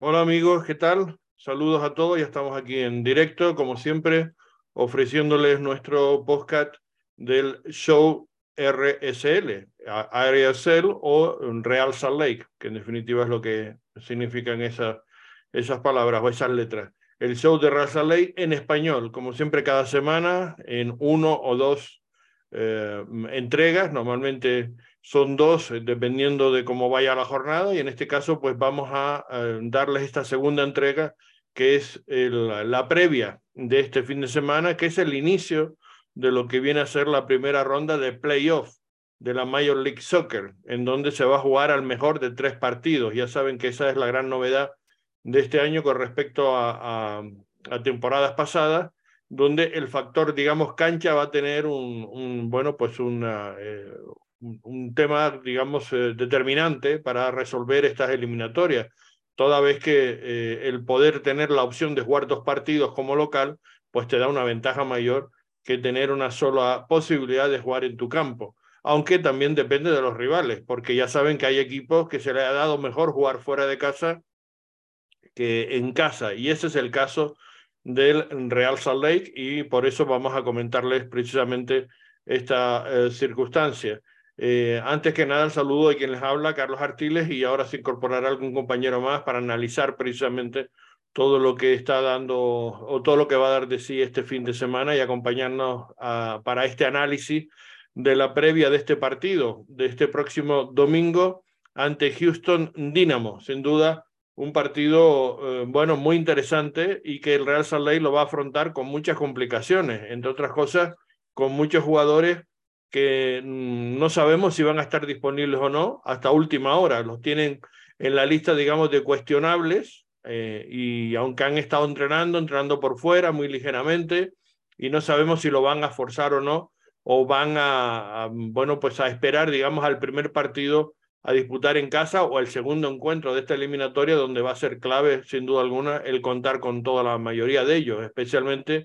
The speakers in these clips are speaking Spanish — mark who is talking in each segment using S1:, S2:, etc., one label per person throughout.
S1: Hola amigos, ¿qué tal? Saludos a todos, ya estamos aquí en directo, como siempre, ofreciéndoles nuestro podcast del show RSL, RSL o Real Salt Lake, que en definitiva es lo que significan esas, esas palabras o esas letras. El show de Real Salt Lake en español, como siempre cada semana, en uno o dos eh, entregas, normalmente son dos, eh, dependiendo de cómo vaya la jornada, y en este caso, pues vamos a, darles esta segunda entrega, que es la previa de este fin de semana, que es el inicio de lo que viene a ser la primera ronda de playoff de la Major League Soccer, en donde se va a jugar al mejor de tres partidos. Ya saben que esa es la gran novedad de este año con respecto a, a, temporadas pasadas, donde el factor, digamos, cancha va a tener un, un bueno, pues una, eh, un tema, digamos, eh, determinante para resolver estas eliminatorias, toda vez que eh, el poder tener la opción de jugar dos partidos como local, pues te da una ventaja mayor que tener una sola posibilidad de jugar en tu campo. Aunque también depende de los rivales, porque ya saben que hay equipos que se les ha dado mejor jugar fuera de casa que en casa, y ese es el caso del Real Salt Lake, y por eso vamos a comentarles precisamente esta eh, circunstancia. Eh, antes que nada, el saludo de quien les habla, Carlos Artiles, y ahora se incorporará algún compañero más para analizar precisamente todo lo que está dando o todo lo que va a dar de sí este fin de semana y acompañarnos para este análisis de la previa de este partido, de este próximo domingo ante Houston Dynamo. Sin duda, un partido, eh, bueno, muy interesante y que el Real Salt Lake lo va a afrontar con muchas complicaciones, entre otras cosas, con muchos jugadores que mm, no sabemos si van a estar disponibles o no hasta última hora. Los tienen en la lista, digamos, de cuestionables eh, y aunque han estado entrenando, entrenando por fuera muy ligeramente y no sabemos si lo van a forzar o no o van a, bueno, pues a esperar, digamos, al primer partido a disputar en casa o el segundo encuentro de esta eliminatoria donde va a ser clave, sin duda alguna, el contar con toda la mayoría de ellos, especialmente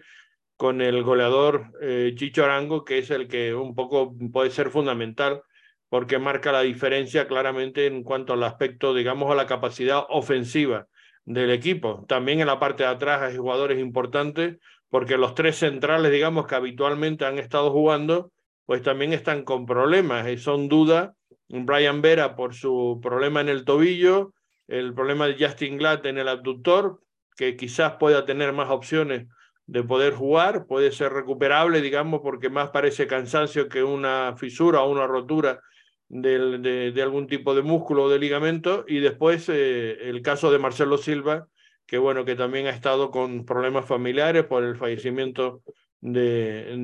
S1: con el goleador eh, Chicho Arango, que es el que un poco puede ser fundamental porque marca la diferencia claramente en cuanto al aspecto, digamos, a la capacidad ofensiva del equipo. También en la parte de atrás hay jugadores importantes porque los tres centrales, digamos, que habitualmente han estado jugando, pues también están con problemas y son dudas. Brian Vera por su problema en el tobillo, el problema de Justin Glatt en el abductor, que quizás pueda tener más opciones de poder jugar, puede ser recuperable, digamos, porque más parece cansancio que una fisura o una rotura de, de, algún tipo de músculo o de ligamento. Y después eh, el caso de Marcelo Silva, que bueno, que también ha estado con problemas familiares por el fallecimiento de,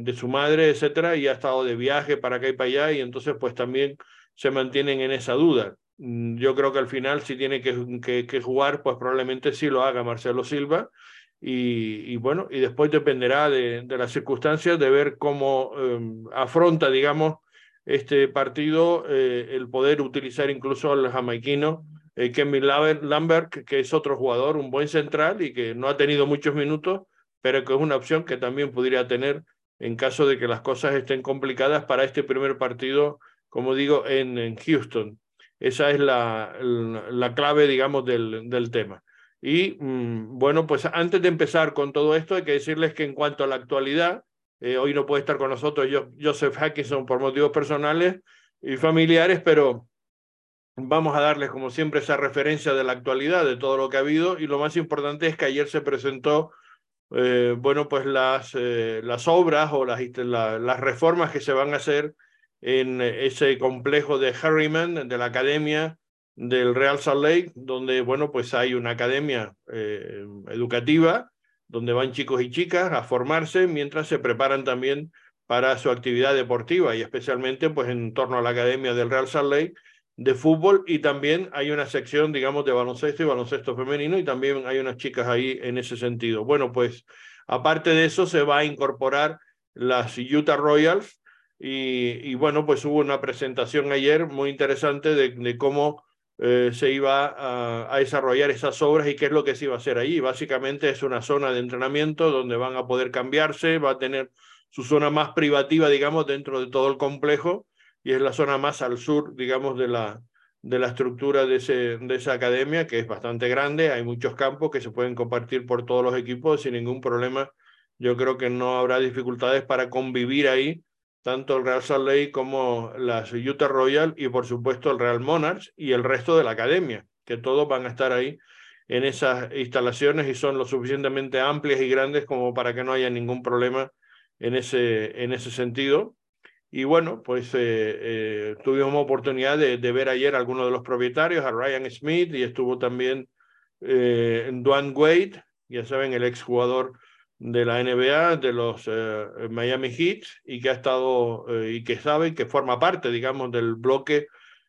S1: de su madre, etcétera, y ha estado de viaje para acá y para allá, y entonces pues también se mantienen en esa duda. Mm, yo creo que al final si tiene que, que, que jugar, pues probablemente sí lo haga Marcelo Silva, y, bueno, y después dependerá de, las circunstancias de ver cómo em, afronta, digamos, este partido eh, el poder utilizar incluso al jamaiquino eh, Kevin Lambert, que es otro jugador, un buen central y que no ha tenido muchos minutos, pero que es una opción que también podría tener en caso de que las cosas estén complicadas para este primer partido, como digo, en, Houston. Esa es la, la, clave, digamos, del, del tema. Y mm, bueno, pues antes de empezar con todo esto, hay que decirles que en cuanto a la actualidad, eh, hoy no puede estar con nosotros Joseph Hackinson por motivos personales y familiares, pero vamos a darles como siempre esa referencia de la actualidad, de todo lo que ha habido. Y lo más importante es que ayer se presentó, eh, bueno, pues las, eh, las obras o las, las reformas que se van a hacer en ese complejo de Harriman, de la academia del Real Salt Lake, donde, bueno, pues hay una academia eh, educativa, donde van chicos y chicas a formarse mientras se preparan también para su actividad deportiva y especialmente pues en torno a la academia del Real Salt Lake de fútbol y también hay una sección, digamos, de baloncesto y baloncesto femenino y también hay unas chicas ahí en ese sentido. Bueno, pues aparte de eso se va a incorporar las Utah Royals y, bueno, pues hubo una presentación ayer muy interesante de cómo eh, se iba a, desarrollar esas obras y qué es lo que se iba a hacer ahí. Básicamente es una zona de entrenamiento donde van a poder cambiarse, va a tener su zona más privativa, digamos, dentro de todo el complejo y es la zona más al sur, digamos, de la, de la estructura de, ese, de esa academia, que es bastante grande, hay muchos campos que se pueden compartir por todos los equipos sin ningún problema. Yo creo que no habrá dificultades para convivir ahí, tanto el Real Salt Lake como las Utah Royal y por supuesto el Real Monarchs y el resto de la academia, que todos van a estar ahí en esas instalaciones y son lo suficientemente amplias y grandes como para que no haya ningún problema en ese, en ese sentido. Y bueno, pues eh, eh, tuvimos oportunidad de, ver ayer a algunos de los propietarios, a Ryan Smith, y estuvo también eh, Dwayne Wade, ya saben, el exjugador de la NBA, de los eh, Miami Heat, y que ha estado, y que sabe que forma parte, digamos, del bloque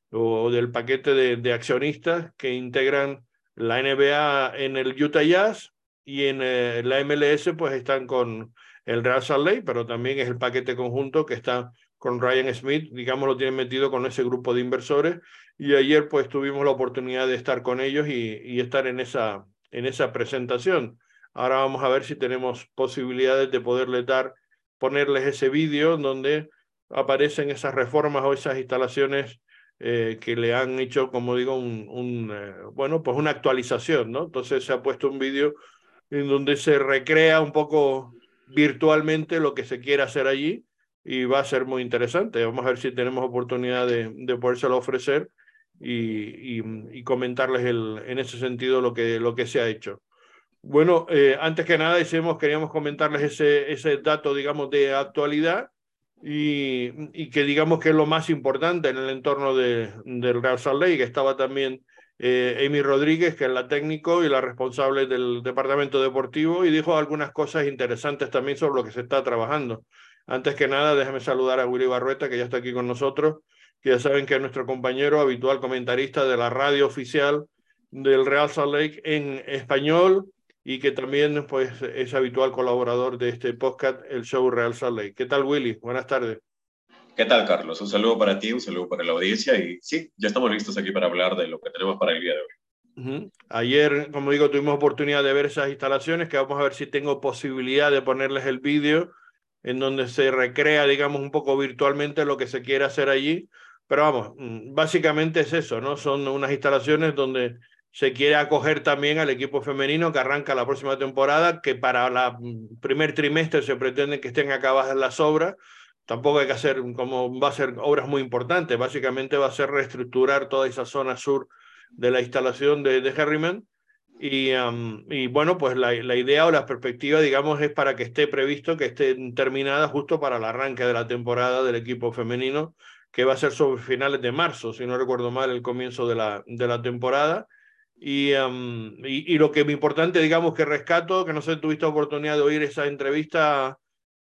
S1: o del paquete de, accionistas que integran la NBA en el Utah Jazz y en la MLS, pues están con el Real Salt Lake, pero también es el paquete conjunto que está con Ryan Smith, digamos, lo tienen metido con ese grupo de inversores. Y ayer pues tuvimos la oportunidad de estar con ellos y, y estar en esa, en esa presentación. Ahora vamos a ver si tenemos posibilidades de poderles dar, ponerles ese vídeo donde aparecen esas reformas o esas instalaciones eh, que le han hecho, como digo, un, un eh, bueno, pues una actualización, ¿no? Entonces se ha puesto un vídeo en donde se recrea un poco virtualmente lo que se quiere hacer allí y va a ser muy interesante. Vamos a ver si tenemos oportunidad de, de podérselo ofrecer y, y, comentarles el, en ese sentido lo que, lo que se ha hecho. Bueno, eh, antes que nada decimos, queríamos comentarles ese, ese dato, digamos, de actualidad y, y, que digamos que es lo más importante en el entorno de, del Real Salt Lake, que estaba también eh, Amy Rodríguez, que es la técnico y la responsable del departamento deportivo, y dijo algunas cosas interesantes también sobre lo que se está trabajando. Antes que nada, déjame saludar a Willy Barrueta, que ya está aquí con nosotros, que ya saben que es nuestro compañero habitual comentarista de la radio oficial del Real Salt Lake en español y que también pues, es habitual colaborador de este podcast, el show Real Salt Lake. ¿Qué tal, Willy? Buenas tardes.
S2: ¿Qué tal, Carlos? Un saludo para ti, un saludo para la audiencia y sí, ya estamos listos aquí para hablar de lo que tenemos para el día de hoy.
S1: Ayer, como digo, tuvimos oportunidad de ver esas instalaciones, que vamos a ver si tengo posibilidad de ponerles el vídeo en donde se recrea, digamos, un poco virtualmente lo que se quiere hacer allí. Pero vamos, mm, básicamente es eso, ¿no? Son unas instalaciones donde se quiere acoger también al equipo femenino que arranca la próxima temporada, que para el mm, primer trimestre se pretende que estén acabadas las obras. Tampoco hay que hacer, como va a ser obras muy importantes, básicamente va a ser reestructurar toda esa zona sur de la instalación de, de Herriman y, y bueno, pues la, la, idea o la perspectiva, digamos, es para que esté previsto, que esté terminada justo para el arranque de la temporada del equipo femenino, que va a ser sobre finales de marzo, si no recuerdo mal, el comienzo de la, de la temporada. Y, y, y, lo que es importante, digamos, que rescato, que no sé, tuviste oportunidad de oír esa entrevista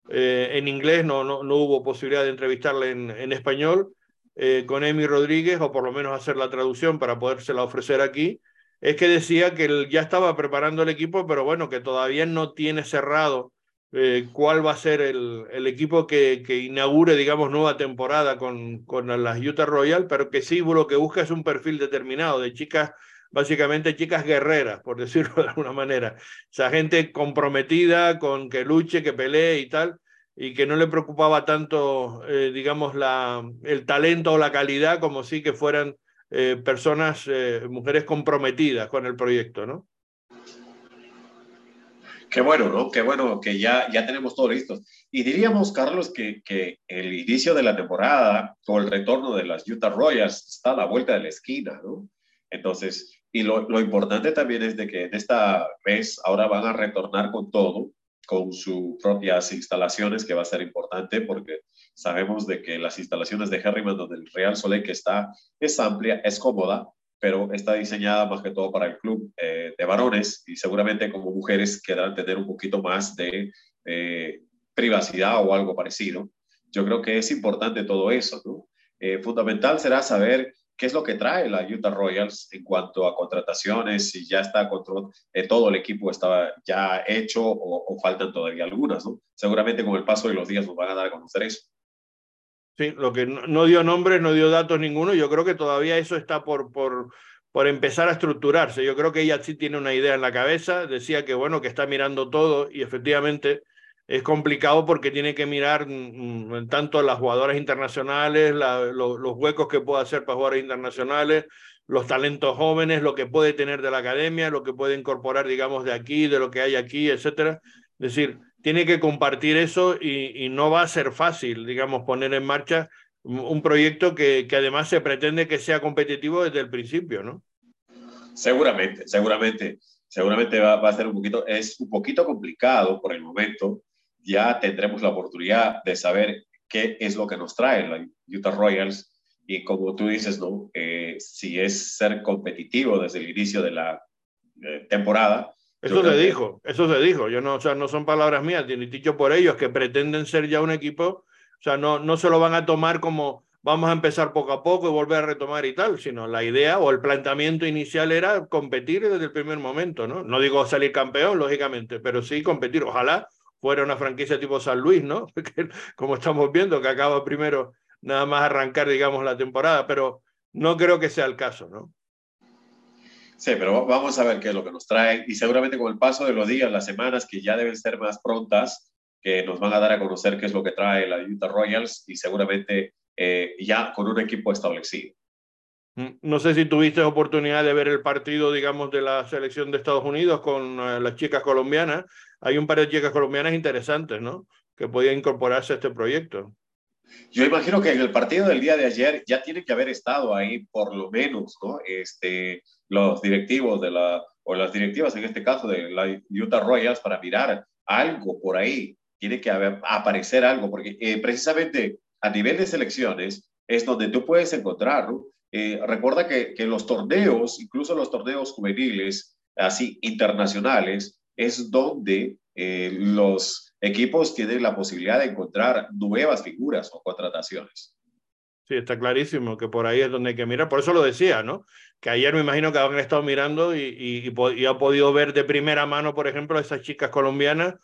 S1: eh, en inglés, no, no, no hubo posibilidad de entrevistarle en, en español, eh, con Amy Rodríguez, o por lo menos hacer la traducción para podérsela ofrecer aquí. Es que decía que él ya estaba preparando el equipo, pero bueno, que todavía no tiene cerrado eh, cuál va a ser el, el equipo que, que, inaugure, digamos, nueva temporada con, con las Utah Royal, pero que sí lo que busca es un perfil determinado de chicas, básicamente chicas guerreras, por decirlo de alguna manera. O sea, gente comprometida con que luche, que pelee y tal, y que no le preocupaba tanto, eh, digamos, la, el talento o la calidad como sí que fueran eh, personas, eh, mujeres comprometidas con el proyecto, ¿no?
S2: Qué bueno, ¿no? Qué bueno que ya, ya tenemos todo listo. Y diríamos, Carlos, que, que el inicio de la temporada o el retorno de las Utah Royals está a la vuelta de la esquina, ¿no? Entonces, y lo, lo importante también es de que en esta vez ahora van a retornar con todo, con sus propias instalaciones, que va a ser importante porque sabemos de que las instalaciones de Herriman, donde el Real Soleil que está, es amplia, es cómoda, pero está diseñada más que todo para el club eh, de varones y seguramente como mujeres querrán tener un poquito más de eh, privacidad o algo parecido. Yo creo que es importante todo eso, ¿no? Eh, fundamental será saber qué es lo que trae la Utah Royals en cuanto a contrataciones, si ya está control, eh, todo el equipo estaba ya hecho o, o, faltan todavía algunas, ¿no? Seguramente con el paso de los días nos van a dar a conocer eso.
S1: Sí, lo que no, no dio nombres, no dio datos ninguno, yo creo que todavía eso está por, por, por empezar a estructurarse. Yo creo que ella sí tiene una idea en la cabeza, decía que bueno, que está mirando todo y efectivamente es complicado porque tiene que mirar mm, mm, tanto las jugadoras internacionales, los huecos que puede hacer para jugadores internacionales, los talentos jóvenes, lo que puede tener de la academia, lo que puede incorporar, digamos, de aquí, de lo que hay aquí, etcétera. Es decir, tiene que compartir eso y, no va a ser fácil, digamos, poner en marcha un proyecto que, que además se pretende que sea competitivo desde el principio, ¿no?
S2: Seguramente, seguramente, seguramente va, va, a ser un poquito, es un poquito complicado por el momento. Ya tendremos la oportunidad de saber qué es lo que nos trae la Utah Royals y como tú dices, ¿no? Eh, si es ser competitivo desde el inicio de la eh, temporada.
S1: Eso se dijo, eso se dijo. Yo no, o sea, no son palabras mías, ni dicho por ellos que pretenden ser ya un equipo. O sea, no, no se lo van a tomar como vamos a empezar poco a poco y volver a retomar y tal, sino la idea o el planteamiento inicial era competir desde el primer momento, ¿no? No digo salir campeón, lógicamente, pero sí competir. Ojalá fuera una franquicia tipo San Luis, ¿no? como estamos viendo, que acaba primero nada más arrancar, digamos, la temporada, pero no creo que sea el caso, ¿no?
S2: Sí, pero vamos a ver qué es lo que nos trae y seguramente con el paso de los días, las semanas que ya deben ser más prontas, que nos van a dar a conocer qué es lo que trae la Utah Royals y seguramente eh, ya con un equipo establecido.
S1: Mm, no sé si tuviste oportunidad de ver el partido, digamos, de la selección de Estados Unidos con eh, las chicas colombianas. Hay un par de chicas colombianas interesantes, ¿no? Que podían incorporarse a este proyecto.
S2: Yo imagino que en el partido del día de ayer ya tiene que haber estado ahí por lo menos, ¿no? Este, los directivos de la, o las directivas en este caso de la Utah Royals para mirar algo por ahí. Tiene que haber, aparecer algo, porque eh, precisamente a nivel de selecciones es donde tú puedes encontrar, eh, recuerda que los torneos, incluso los torneos juveniles, así internacionales, es donde eh, los equipos tienen la posibilidad de encontrar nuevas figuras o contrataciones.
S1: Sí, está clarísimo que por ahí es donde hay que mirar. Por eso lo decía, ¿no? Que ayer me imagino que han estado mirando y, y, y, ha podido ver de primera mano, por ejemplo, esas chicas colombianas,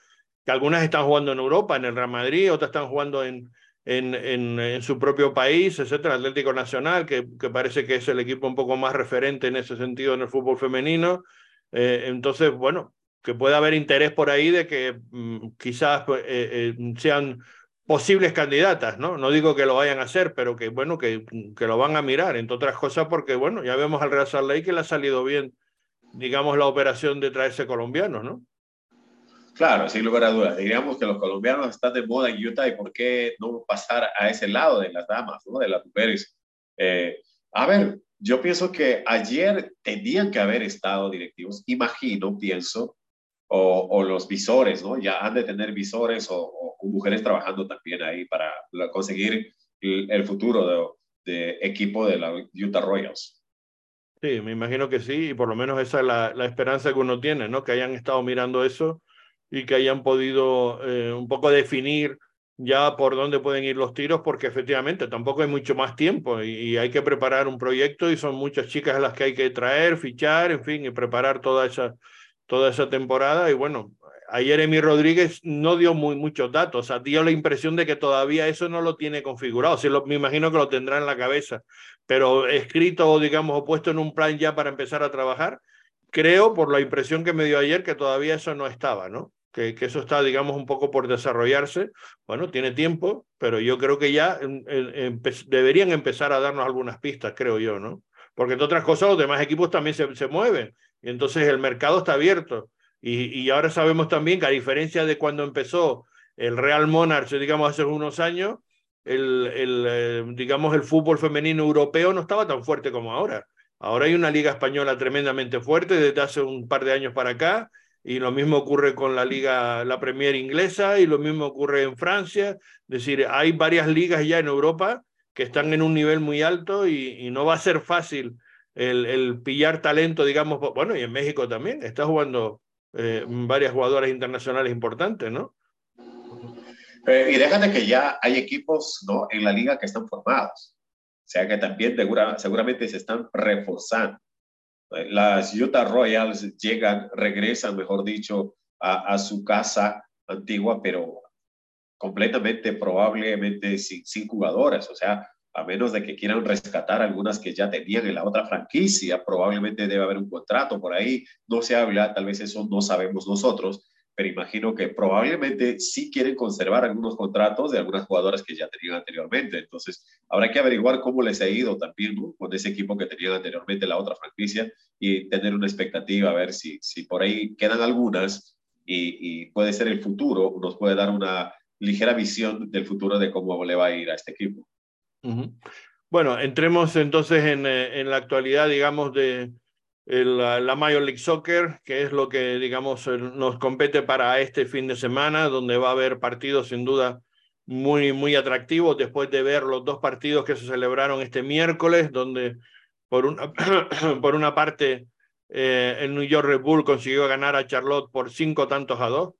S1: que algunas están jugando en Europa, en el Real Madrid, otras están jugando en, en, en, su propio país, etcétera, Atlético Nacional, que, que, parece que es el equipo un poco más referente en ese sentido en el fútbol femenino. Eh, entonces, bueno, que pueda haber interés por ahí de que mm, quizás pues, eh, eh, sean posibles candidatas, ¿no? No digo que lo vayan a hacer, pero que, bueno, que, que lo van a mirar, entre otras cosas, porque, bueno, ya vemos al Real Salt que le ha salido bien, digamos, la operación de traerse colombianos, ¿no?
S2: Claro, sin lugar a dudas. Diríamos que los colombianos están de moda en Utah y por qué no pasar a ese lado de las damas, ¿no? De las mujeres. Eh, a ver, yo pienso que ayer tenían que haber estado directivos, imagino, pienso, o, los visores, ¿no? Ya han de tener visores o, mujeres trabajando también ahí para conseguir el, futuro de, equipo de la Utah Royals.
S1: Sí, me imagino que sí, y por lo menos esa es la, la esperanza que uno tiene, ¿no? Que hayan estado mirando eso y que hayan podido eh, un poco definir ya por dónde pueden ir los tiros, porque efectivamente tampoco hay mucho más tiempo y, y, hay que preparar un proyecto y son muchas chicas las que hay que traer, fichar, en fin, y preparar toda esa, toda esa temporada y bueno, ayer Emi Rodríguez no dio muy, muchos datos, o sea, dio la impresión de que todavía eso no lo tiene configurado, sí, lo, me imagino que lo tendrá en la cabeza, pero escrito, digamos, o puesto en un plan ya para empezar a trabajar, creo, por la impresión que me dio ayer, que todavía eso no estaba, ¿no? Que, eso está, digamos, un poco por desarrollarse. Bueno, tiene tiempo, pero yo creo que ya deberían empezar a darnos algunas pistas, creo yo, ¿no? Porque entre otras cosas, los demás equipos también se, se mueven entonces el mercado está abierto. Y, y, ahora sabemos también que a diferencia de cuando empezó el Real Monarch, digamos, hace unos años, el, el eh, digamos, el fútbol femenino europeo no estaba tan fuerte como ahora. Ahora hay una liga española tremendamente fuerte desde hace un par de años para acá, y lo mismo ocurre con la liga, la Premier inglesa, y lo mismo ocurre en Francia. Es decir, hay varias ligas ya en Europa que están en un nivel muy alto y, y no va a ser fácil el, pillar talento, digamos, bueno, y en México también, está jugando eh, varias jugadoras internacionales importantes, ¿no?
S2: Eh, y déjate que ya hay equipos ¿no? en la liga que están formados, o sea que también seguramente se están reforzando. Las Utah Royals llegan, regresan, mejor dicho, a, a su casa antigua, pero completamente, probablemente sin, sin jugadoras. O sea, a menos de que quieran rescatar algunas que ya tenían en la otra franquicia, probablemente debe haber un contrato por ahí, no se habla, tal vez eso no sabemos nosotros, pero imagino que probablemente sí quieren conservar algunos contratos de algunas jugadoras que ya tenían anteriormente. Entonces, habrá que averiguar cómo les ha ido también con ese equipo que tenían anteriormente la otra franquicia y tener una expectativa, a ver si, si por ahí quedan algunas y, puede ser el futuro, nos puede dar una ligera visión del futuro de cómo le va a ir a este equipo.
S1: Bueno, entremos entonces en, eh, en la actualidad, digamos, de, la, Major League Soccer, que es lo que, digamos, nos compete para este fin de semana, donde va a haber partidos sin duda muy, muy atractivos después de ver los dos partidos que se celebraron este miércoles, donde por una, por una parte eh, el New York Red Bull consiguió ganar a Charlotte por cinco tantos a dos.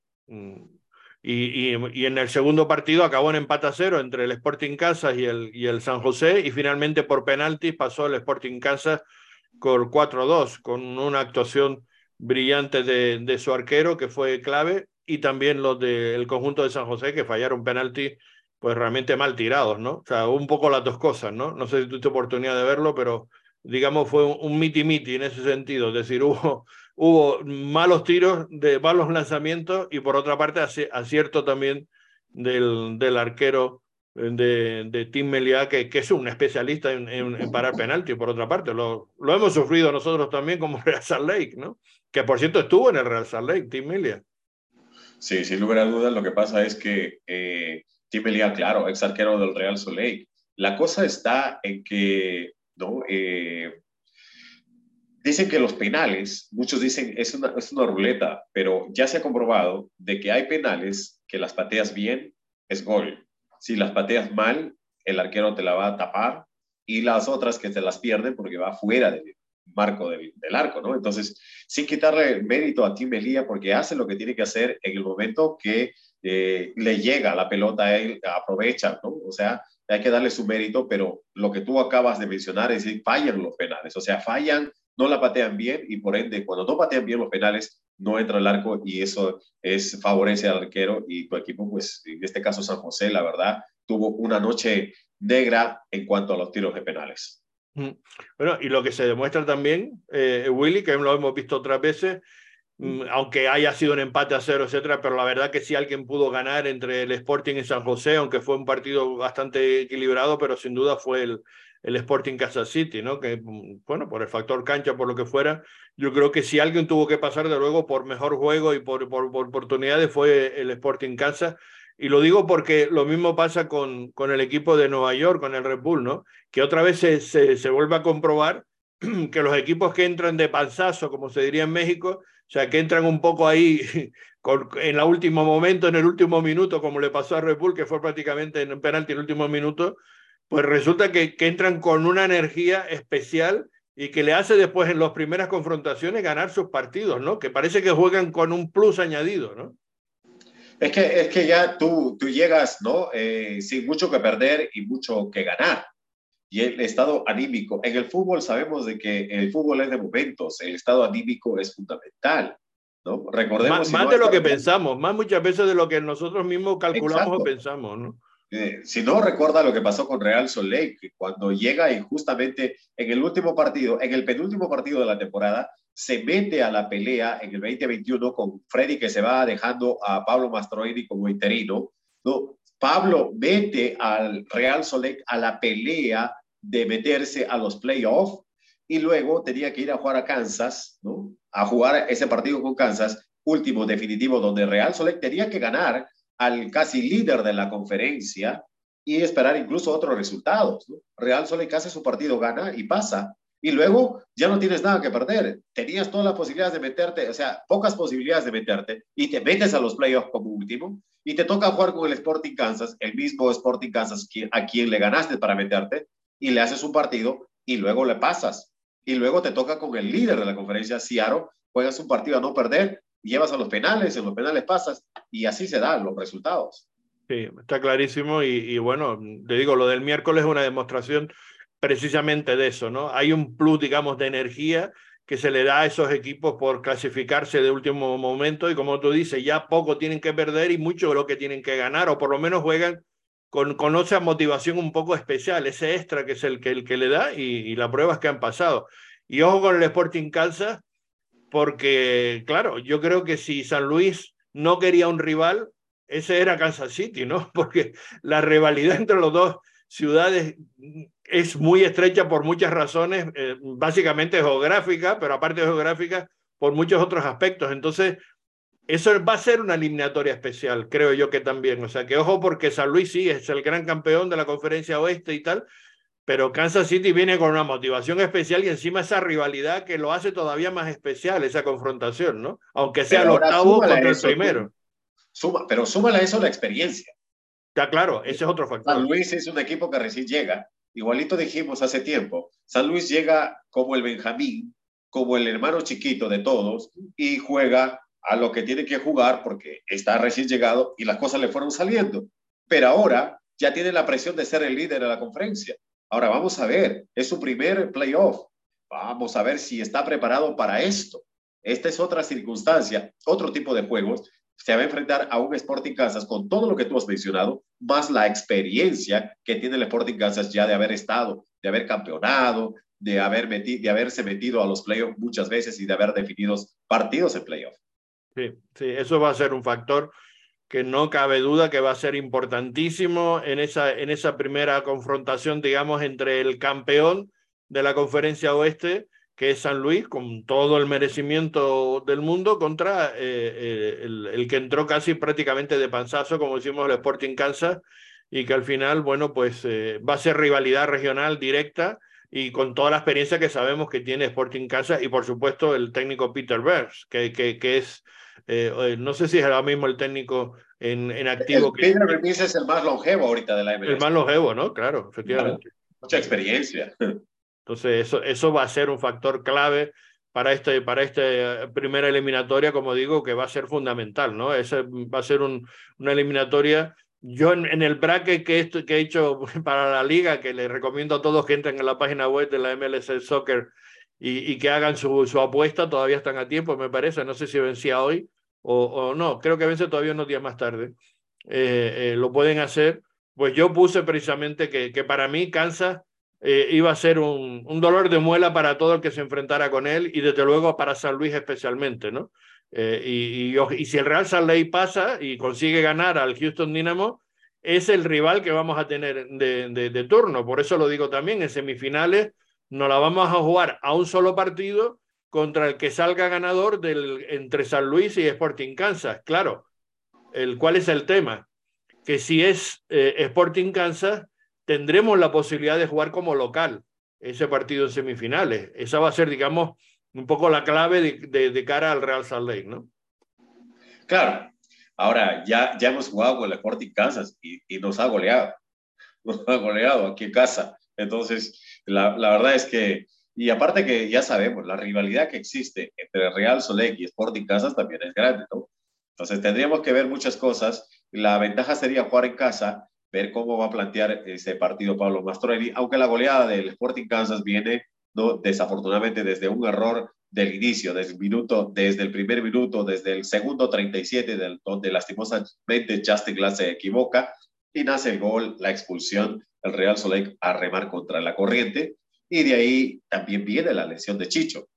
S1: Y, en el segundo partido acabó en empate a cero entre el Sporting Kansas y el, y el San José, y finalmente por penaltis pasó el Sporting Kansas con 4-2, con una actuación brillante de, su arquero que fue clave y también los del conjunto de San José que fallaron penalti pues realmente mal tirados, ¿no? O sea, un poco las dos cosas, ¿no? No sé si tuviste oportunidad de verlo, pero digamos fue un miti-miti en ese sentido, es decir, hubo, hubo malos tiros, de malos lanzamientos y por otra parte acierto también del, del arquero de, de Tim Meliá, que, que, es un especialista en, en, parar penalti, por otra parte. Lo, lo, hemos sufrido nosotros también como Real Salt Lake, ¿no? Que por cierto estuvo en el Real Salt Lake, Tim Meliá.
S2: Sí, sin lugar a dudas, lo que pasa es que eh, Tim Meliá, claro, ex arquero del Real Salt Lake. La cosa está en que, ¿no? Eh, dicen que los penales, muchos dicen es una, es una ruleta, pero ya se ha comprobado de que hay penales que las pateas bien, es gol si las pateas mal, el arquero te la va a tapar y las otras que te las pierden porque va fuera del marco del, arco, ¿no? Entonces, sin quitarle mérito a Tim Melía porque hace lo que tiene que hacer en el momento que eh, le llega la pelota a él, aprovecha, ¿no? O sea, hay que darle su mérito, pero lo que tú acabas de mencionar es que fallan los penales, o sea, fallan, no la patean bien y por ende, cuando no patean bien los penales, no entra el arco y eso es favorece al arquero y tu equipo, pues en este caso San José, la verdad, tuvo una noche negra en cuanto a los tiros de penales.
S1: Bueno, y lo que se demuestra también, eh, Willy, que lo hemos visto otras veces, mm, aunque haya sido un empate a cero, etcétera, pero la verdad que sí alguien pudo ganar entre el Sporting y San José, aunque fue un partido bastante equilibrado, pero sin duda fue el, el Sporting Kansas City, ¿no? Que, mm, bueno, por el factor cancha, por lo que fuera, yo creo que si alguien tuvo que pasar de luego por mejor juego y por, por, oportunidades fue el Sporting Kansas. Y lo digo porque lo mismo pasa con, con el equipo de Nueva York, con el Red Bull, ¿no? Que otra vez se, se, vuelve a comprobar que los equipos que entran de panzazo, como se diría en México, o sea, que entran un poco ahí en el último momento, en el último minuto, como le pasó a Red Bull, que fue prácticamente en penalti en el último minuto, pues resulta que, que entran con una energía especial y que le hace después en las primeras confrontaciones ganar sus partidos, ¿no? Que parece que juegan con un plus añadido, ¿no?
S2: Es que, es que ya tú, tú llegas, ¿no? Eh, sin mucho que perder y mucho que ganar. Y el estado anímico. En el fútbol sabemos de que el fútbol es de momentos, el estado anímico es fundamental, ¿no?
S1: Recordemos... Más, de lo que pensamos, más muchas veces de lo que nosotros mismos calculamos o pensamos, ¿no?
S2: Eh, si no recuerda lo que pasó con Real Soleil, que cuando llega y justamente en el último partido, en el penúltimo partido de la temporada, se mete a la pelea en el 2021 con Freddy que se va dejando a Pablo Mastroini como interino. ¿no? Pablo mete al Real Soleil a la pelea de meterse a los playoffs y luego tenía que ir a jugar a Kansas, ¿no? a jugar ese partido con Kansas, último definitivo, donde Real Soleil tenía que ganar al casi líder de la conferencia y esperar incluso otros resultados. Real solo en casa su partido gana y pasa. Y luego ya no tienes nada que perder. Tenías todas las posibilidades de meterte, o sea, pocas posibilidades de meterte y te metes a los playoffs como último y te toca jugar con el Sporting Kansas, el mismo Sporting Kansas a quien le ganaste para meterte y le haces un partido y luego le pasas. Y luego te toca con el líder de la conferencia, Ciaro, juegas un partido a no perder llevas a los penales, en los penales pasas y así se dan los resultados.
S1: Sí, está clarísimo y, bueno, te digo, lo del miércoles es una demostración precisamente de eso, ¿no? Hay un plus, digamos, de energía que se le da a esos equipos por clasificarse de último momento y como tú dices, ya poco tienen que perder y mucho lo que tienen que ganar o por lo menos juegan con, con esa motivación un poco especial, ese extra que es el que, el que le da y, y las pruebas que han pasado. Y ojo con el Sporting Calza, porque, claro, yo creo que si San Luis no quería un rival, ese era Kansas City, ¿no? Porque la rivalidad entre los dos ciudades es muy estrecha por muchas razones, eh, básicamente geográfica, pero aparte de geográfica, por muchos otros aspectos. Entonces, eso va a ser una eliminatoria especial, creo yo que también. O sea, que ojo porque San Luis sí es el gran campeón de la conferencia oeste y tal, pero Kansas City viene con una motivación especial y encima esa rivalidad que lo hace todavía más especial, esa confrontación, ¿no? Aunque sea el octavo contra el primero.
S2: Suma, pero súmale a eso la experiencia.
S1: Está claro, ese es otro factor.
S2: San Luis es un equipo que recién llega. Igualito dijimos hace tiempo, San Luis llega como el Benjamín, como el hermano chiquito de todos y juega a lo que tiene que jugar porque está recién llegado y las cosas le fueron saliendo. Pero ahora ya tiene la presión de ser el líder de la conferencia. Ahora vamos a ver, es su primer playoff. Vamos a ver si está preparado para esto. Esta es otra circunstancia, otro tipo de juegos se va a enfrentar a un Sporting Kansas con todo lo que tú has mencionado, más la experiencia que tiene el Sporting Kansas ya de haber estado, de haber campeonado, de, haber de haberse metido a los playoffs muchas veces y de haber definido partidos en playoffs.
S1: Sí, sí, eso va a ser un factor que no cabe duda que va a ser importantísimo en esa, en esa primera confrontación, digamos, entre el campeón de la conferencia oeste que es San Luis, con todo el merecimiento del mundo, contra eh, eh, el, que entró casi prácticamente de panzazo, como decimos, el Sporting Kansas, y que al final, bueno, pues eh, va a ser rivalidad regional directa y con toda la experiencia que sabemos que tiene Sporting Kansas y por supuesto el técnico Peter Burns, que, que, que es, no sé si es ahora mismo el técnico en, en activo.
S2: El Burns es el más longevo ahorita de la MLS.
S1: El más longevo, ¿no? Claro, efectivamente.
S2: Mucha experiencia.
S1: Entonces, eso, eso va a ser un factor clave para, este, para esta eh, primera eliminatoria, como digo, que va a ser fundamental, ¿no? Ese va a ser un, una eliminatoria. Yo en, el bracket que, que he hecho para la liga, que le recomiendo a todos que entren en la página web de la MLS Soccer y, que hagan su, apuesta, todavía están a tiempo, me parece, no sé si vencía hoy o, no, creo que vence todavía unos días más tarde. Eh, eh, lo pueden hacer. Pues yo puse precisamente que, para mí Kansas eh, iba a ser un, dolor de muela para todo el que se enfrentara con él y desde luego para San Luis especialmente, ¿no? Eh, y, si el Real Salt Lake pasa y consigue ganar al Houston Dynamo, es el rival que vamos a tener de turno. Por eso lo digo también, en semifinales nos la vamos a jugar a un solo partido contra el que salga ganador del, entre San Luis y Sporting Kansas. Claro, el, ¿cuál es el tema? Que si es eh, Sporting Kansas, tendremos la posibilidad de jugar como local ese partido en semifinales. Esa va a ser, digamos, un poco la clave de, cara al Real Salt Lake, ¿no?
S2: Claro. Ahora, ya, ya hemos jugado con el Sporting Kansas y, y, nos ha goleado. Nos ha goleado aquí en casa. Entonces, la, la, verdad es que, y aparte que ya sabemos, la rivalidad que existe entre Real Lake y Sporting Kansas también es grande, ¿no? Entonces, tendríamos que ver muchas cosas. La ventaja sería jugar en casa ver cómo va a plantear ese partido Pablo Mastroeni, aunque la goleada del Sporting Kansas viene ¿no? desafortunadamente desde un error del inicio, desde el, minuto, desde el primer minuto, desde el segundo 37, del, donde lastimosamente Justin Glass se equivoca y nace el gol, la expulsión, el Real Soleil a remar contra la corriente y de ahí también viene la lesión de Chicho.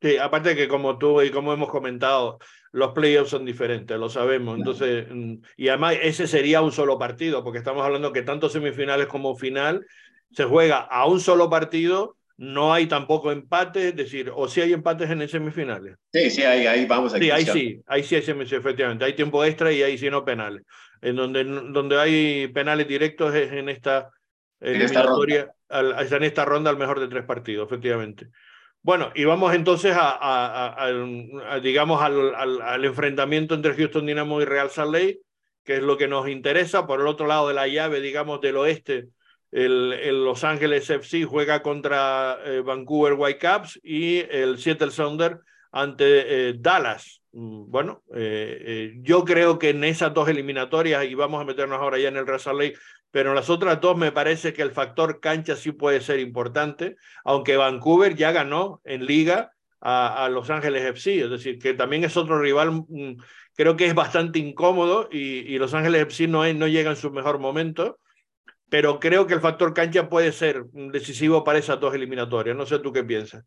S1: Sí, aparte que como tú y como hemos comentado, los playoffs son diferentes, lo sabemos. Entonces, mm, y además ese sería un solo partido, porque estamos hablando que tanto semifinales como final se juega a un solo partido, no hay tampoco empates, es decir, o si hay empates en el semifinales.
S2: Sí, sí, ahí, ahí vamos a
S1: Sí, ahí sí, ahí sí hay semifinales, efectivamente. Hay tiempo extra y ahí sí no penales. En donde, donde hay penales directos es en esta eliminatoria, en esta ronda, en esta ronda al mejor de tres partidos, efectivamente. Bueno, y vamos entonces a, a, a, digamos, al, al, al, enfrentamiento entre Houston Dynamo y Real Salt Lake, que es lo que nos interesa. Por el otro lado de la llave, digamos, del oeste, el, el Los Ángeles FC juega contra eh, Vancouver Whitecaps y el Seattle Sounder ante eh, Dallas. Mm, bueno, eh, eh, yo creo que en esas dos eliminatorias, y vamos a meternos ahora ya en el Salt Lake, pero en las otras dos me parece que el factor cancha sí puede ser importante, aunque Vancouver ya ganó en liga a, Los Ángeles FC, es decir, que también es otro rival, mm, creo que es bastante incómodo y, y Los Ángeles FC no, es, no llega en su mejor momento, pero creo que el factor cancha puede ser decisivo para esas dos eliminatorias. No sé tú qué piensas.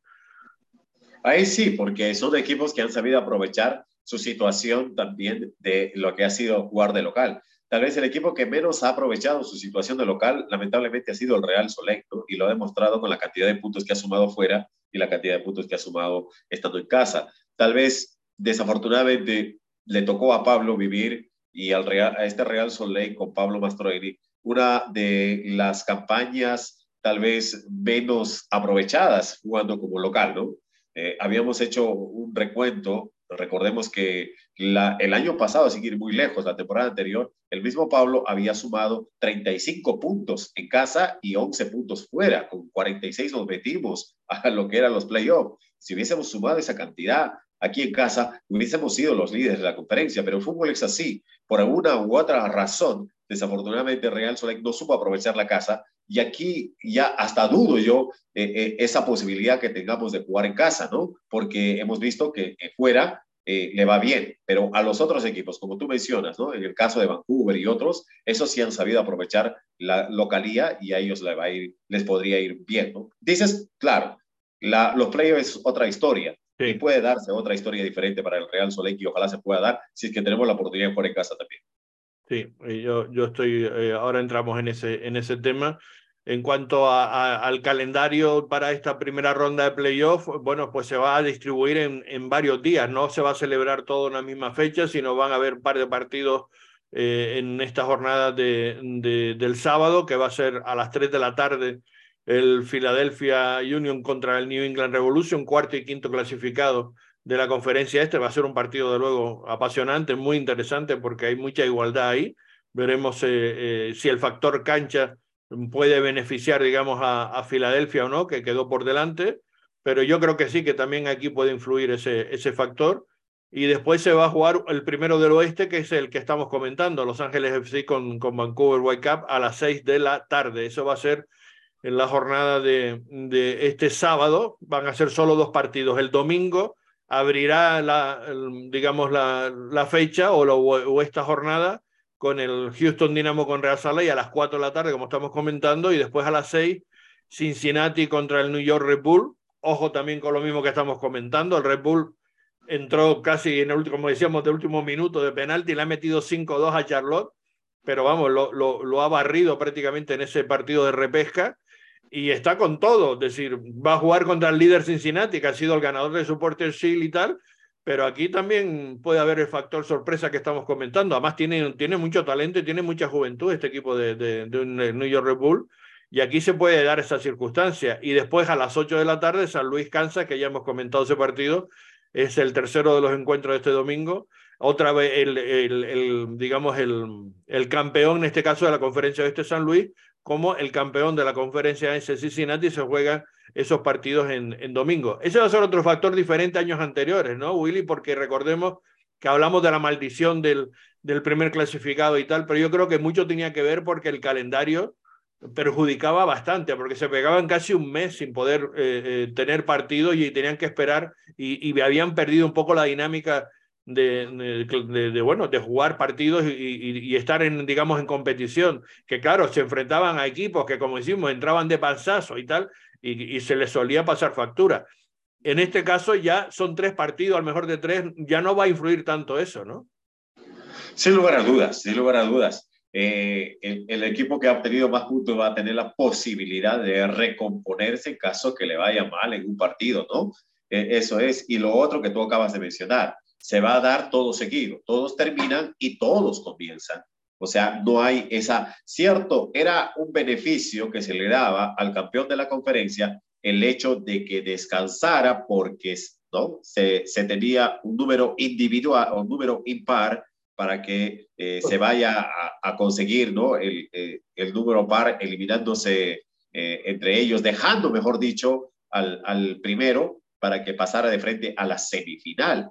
S2: Ahí sí, porque son equipos que han sabido aprovechar su situación también de lo que ha sido jugar de local. Tal vez el equipo que menos ha aprovechado su situación de local, lamentablemente, ha sido el Real Solecto y lo ha demostrado con la cantidad de puntos que ha sumado fuera y la cantidad de puntos que ha sumado estando en casa. Tal vez, desafortunadamente, le tocó a Pablo vivir y al Real, a este Real Soleil con Pablo Mastroeni una de las campañas tal vez menos aprovechadas jugando como local, ¿no? Eh, habíamos hecho un recuento, recordemos que el año pasado, sin ir muy lejos, la temporada anterior, el mismo Pablo había sumado 35 puntos en casa y 11 puntos fuera, con 46 nos metimos a lo que eran los playoffs. Si hubiésemos sumado esa cantidad aquí en casa, hubiésemos sido los líderes de la conferencia, pero el fútbol es así. Por alguna u otra razón, desafortunadamente Real Solec no supo aprovechar la casa y aquí ya hasta dudo yo eh, eh, esa posibilidad que tengamos de jugar en casa, ¿no? Porque hemos visto que fuera eh, le va bien, pero a los otros equipos, como tú mencionas, ¿no? En el caso de Vancouver y otros, esos sí han sabido aprovechar la localía y a ellos les, va a ir, les podría ir bien, ¿no? Dices, claro, la, los playoffs es otra historia, y puede darse otra historia diferente para el Real Soleil y ojalá se pueda dar si es que tenemos la oportunidad de jugar en casa también.
S1: Sí, yo, yo estoy, ahora entramos en ese, en ese tema. En cuanto a, al calendario para esta primera ronda de playoff, bueno, pues se va a distribuir en, en, varios días, no se va a celebrar todo en la misma fecha, sino van a haber un par de partidos eh, en esta jornada de, de, del sábado, que va a ser a las 3 de la tarde el Philadelphia Union contra el New England Revolution, cuarto y quinto clasificado de la conferencia este. Va a ser un partido de luego apasionante, muy interesante porque hay mucha igualdad ahí. Veremos eh, eh, si el factor cancha puede beneficiar, digamos, a, Filadelfia o no, que quedó por delante, pero yo creo que sí, que también aquí puede influir ese, ese factor. Y después se va a jugar el primero del oeste, que es el que estamos comentando, Los Ángeles FC con, con Vancouver Whitecaps a las seis de la tarde. Eso va a ser en la jornada de, de este sábado. Van a ser solo dos partidos. El domingo abrirá, la, digamos, la, la fecha o esta jornada con el Houston Dynamo con Real Salt a las 4 de la tarde, como estamos comentando, y después a las 6, Cincinnati contra el New York Red Bull. Ojo también con lo mismo que estamos comentando, el Red Bull entró casi en el último, como decíamos, de último minuto de penalti, le ha metido 5-2 a Charlotte, pero vamos, lo, lo, ha barrido prácticamente en ese partido de repesca y está con todo, es decir, va a jugar contra el líder Cincinnati, que ha sido el ganador de Supporter Shield y tal, pero aquí también puede haber el factor sorpresa que estamos comentando. Además, tiene, tiene mucho talento y tiene mucha juventud este equipo de, New York Red Bull. Y aquí se puede dar esa circunstancia. Y después a las 8 de la tarde, San Luis Kansas, que ya hemos comentado ese partido, es el tercero de los encuentros de este domingo. Otra vez, el, el, el digamos, el, el campeón, en este caso de la conferencia de este San Luis, como el campeón de la conferencia de Cincinnati se juega esos partidos en, en domingo. Ese va a ser otro factor diferente a años anteriores, ¿no, Willy? Porque recordemos que hablamos de la maldición del, primer clasificado y tal, pero yo creo que mucho tenía que ver porque el calendario perjudicaba bastante, porque se pegaban casi un mes sin poder eh, eh, tener partidos y tenían que esperar y, habían perdido un poco la dinámica de, bueno, de jugar partidos y, estar en, digamos, en competición, que claro, se enfrentaban a equipos que, como decimos, entraban de panzazo y tal, y, se les solía pasar factura. En este caso ya son tres partidos, al mejor de tres, ya no va a influir tanto eso, ¿no?
S2: Sin lugar a dudas, sin lugar a dudas. Eh, el, equipo que ha obtenido más puntos va a tener la posibilidad de recomponerse en caso que le vaya mal en un partido, ¿no? Eh, eso es. Y lo otro que tú acabas de mencionar, se va a dar todo seguido. Todos terminan y todos comienzan. O sea, no hay esa, cierto, era un beneficio que se le daba al campeón de la conferencia el hecho de que descansara porque ¿no? se, se tenía un número individual o un número impar para que eh, se vaya a, conseguir ¿no? el, eh, el número par eliminándose eh, entre ellos, dejando, mejor dicho, al, al primero para que pasara de frente a la semifinal.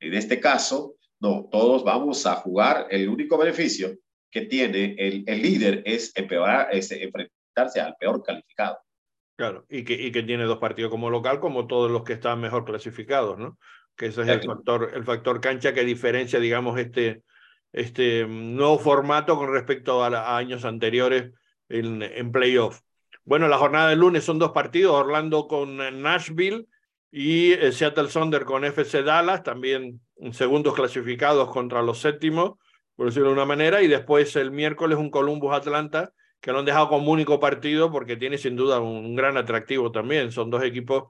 S2: En este caso, no, todos vamos a jugar. El único beneficio que tiene el, el líder es, empeorar, es enfrentarse al peor calificado.
S1: Claro, y que, y que tiene dos partidos como local, como todos los que están mejor clasificados, ¿no? Que ese es el factor, el factor cancha que diferencia, digamos, este, este nuevo formato con respecto a, a años anteriores en, en playoff. Bueno, la jornada del lunes son dos partidos, Orlando con Nashville y el Seattle Sonder con FC Dallas, también segundos clasificados contra los séptimos, por decirlo de una manera, y después el miércoles un Columbus Atlanta, que lo han dejado como único partido porque tiene sin duda un, gran atractivo también. Son dos equipos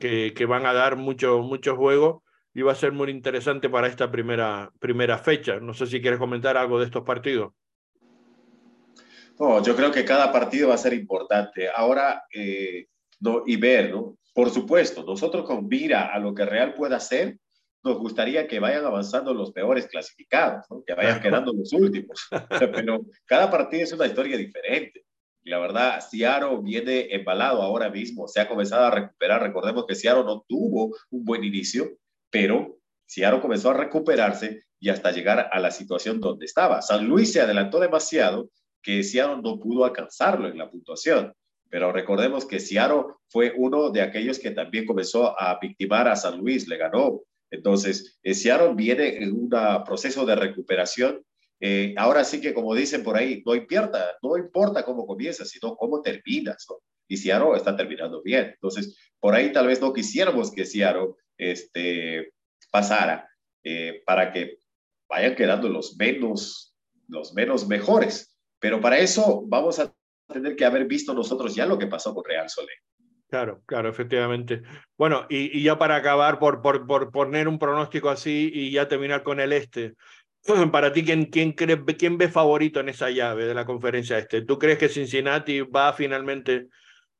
S1: que, que van a dar mucho, mucho juego y va a ser muy interesante para esta primera, primera fecha. No sé si quieres comentar algo de estos partidos.
S2: No, yo creo que cada partido va a ser importante. Ahora, eh, no, y ver, ¿no? Por supuesto, nosotros con mira a lo que Real pueda hacer, nos gustaría que vayan avanzando los peores clasificados, que vayan quedando los últimos. Pero cada partido es una historia diferente. Y la verdad, Ciaro viene embalado ahora mismo, se ha comenzado a recuperar. Recordemos que Ciaro no tuvo un buen inicio, pero Ciaro comenzó a recuperarse y hasta llegar a la situación donde estaba. San Luis se adelantó demasiado que Ciaro no pudo alcanzarlo en la puntuación. Pero recordemos que Ciaro fue uno de aquellos que también comenzó a victimar a San Luis, le ganó. Entonces, eh, Seattle viene en un proceso de recuperación. Eh, ahora sí que, como dicen por ahí, no importa, no importa cómo comienzas, sino cómo terminas. Y Seattle está terminando bien. Entonces, por ahí tal vez no quisiéramos que Seattle este, pasara eh, para que vayan quedando los menos, los menos mejores. Pero para eso vamos a tener que haber visto nosotros ya lo que pasó con Real Soleil.
S1: Claro, claro, efectivamente. Bueno, y, ya para acabar, por, por, por, poner un pronóstico así y ya terminar con el este, para ti, ¿quién, quién, cree, ¿quién ve favorito en esa llave de la conferencia este? ¿Tú crees que Cincinnati va finalmente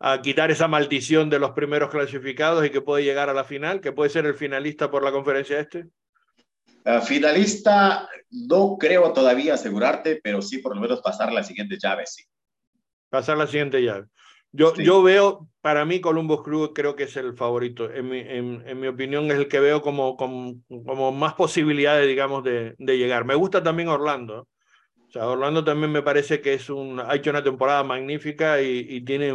S1: a quitar esa maldición de los primeros clasificados y que puede llegar a la final, que puede ser el finalista por la conferencia este?
S2: Uh, finalista, no creo todavía asegurarte, pero sí por lo menos pasar la siguiente llave, sí.
S1: Pasar la siguiente llave. Yo, yo veo, para mí Columbus Crew creo que es el favorito. En mi, en, mi opinión es el que veo como, como, como más posibilidades, digamos, de, de, llegar. Me gusta también Orlando. O sea, Orlando también me parece que es un, ha hecho una temporada magnífica y, y tiene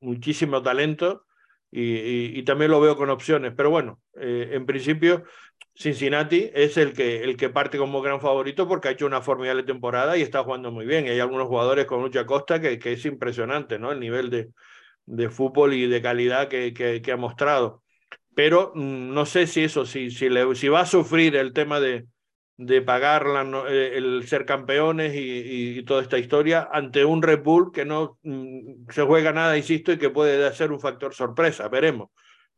S1: muchísimo talento y, y, también lo veo con opciones. Pero bueno, eh, en principio Cincinnati es el que, el que parte como gran favorito porque ha hecho una formidable temporada y está jugando muy bien. hay algunos jugadores con mucha costa que, que es impresionante, ¿no? El nivel de, de fútbol y de calidad que, que, ha mostrado. Pero mm, no sé si eso, si, si, le, si va a sufrir el tema de, de pagar eh, el ser campeones y, y, toda esta historia ante un Red Bull que no mm, se juega nada, insisto, y que puede ser un factor sorpresa. Veremos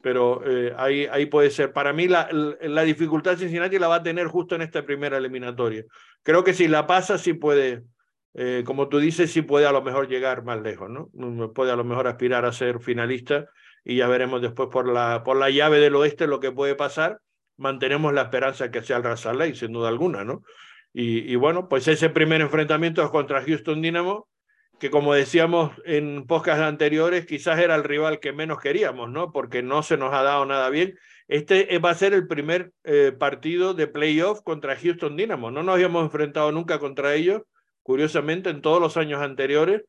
S1: pero eh, ahí, ahí puede ser. Para mí la, la, dificultad Cincinnati la va a tener justo en esta primera eliminatoria. Creo que si la pasa, sí puede, eh, como tú dices, sí puede a lo mejor llegar más lejos, ¿no? Puede a lo mejor aspirar a ser finalista y ya veremos después por la, por la llave del oeste lo que puede pasar. Mantenemos la esperanza que sea el Razaley, sin duda alguna, ¿no? Y, y bueno, pues ese primer enfrentamiento es contra Houston Dynamo que como decíamos en podcasts anteriores, quizás era el rival que menos queríamos, ¿no? Porque no se nos ha dado nada bien. Este va a ser el primer eh, partido de playoff contra Houston Dynamo. No nos habíamos enfrentado nunca contra ellos, curiosamente, en todos los años anteriores.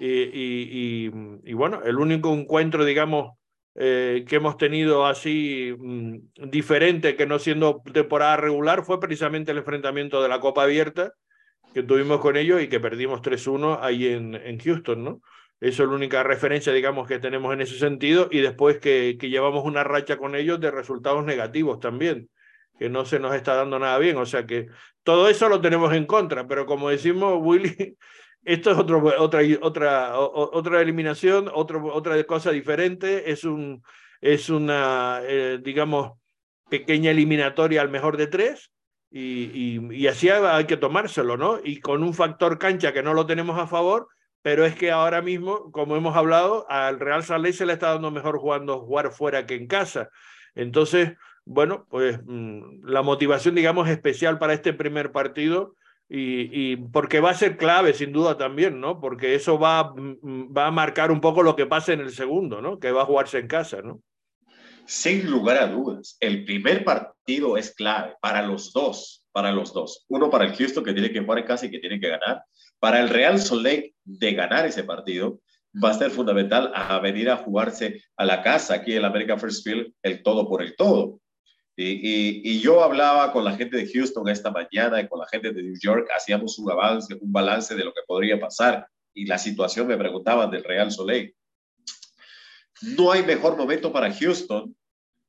S1: Y, y, bueno, el único encuentro, digamos, eh, que hemos tenido así mm, diferente que no siendo temporada regular fue precisamente el enfrentamiento de la Copa Abierta, que tuvimos con ellos y que perdimos 3-1 ahí en, en Houston, ¿no? Eso es la única referencia, digamos, que tenemos en ese sentido y después que, que llevamos una racha con ellos de resultados negativos también, que no se nos está dando nada bien. O sea que todo eso lo tenemos en contra, pero como decimos, Willy, esto es otro, otra, otra, otra eliminación, otro, otra cosa diferente, es, un, es una, eh, digamos, pequeña eliminatoria al mejor de tres y, así hay que tomárselo, ¿no? Y con un factor cancha que no lo tenemos a favor, pero es que ahora mismo, como hemos hablado, al Real Salé se le está dando mejor jugando jugar fuera que en casa. Entonces, bueno, pues mm, la motivación, digamos, especial para este primer partido y, porque va a ser clave, sin duda también, ¿no? Porque eso va, mm, va a marcar un poco lo que pase en el segundo, ¿no? Que va a jugarse en casa, ¿no?
S2: Sin lugar a dudas, el primer partido es clave para los dos, para los dos. Uno para el Houston que tiene que jugar en casa y que tiene que ganar. Para el Real Soleil de ganar ese partido va a ser fundamental a venir a jugarse a la casa aquí en America First Field el todo por el todo. Y, y, yo hablaba con la gente de Houston esta mañana y con la gente de New York, hacíamos un avance, un balance de lo que podría pasar y la situación me preguntaban del Real Soleil no hay mejor momento para Houston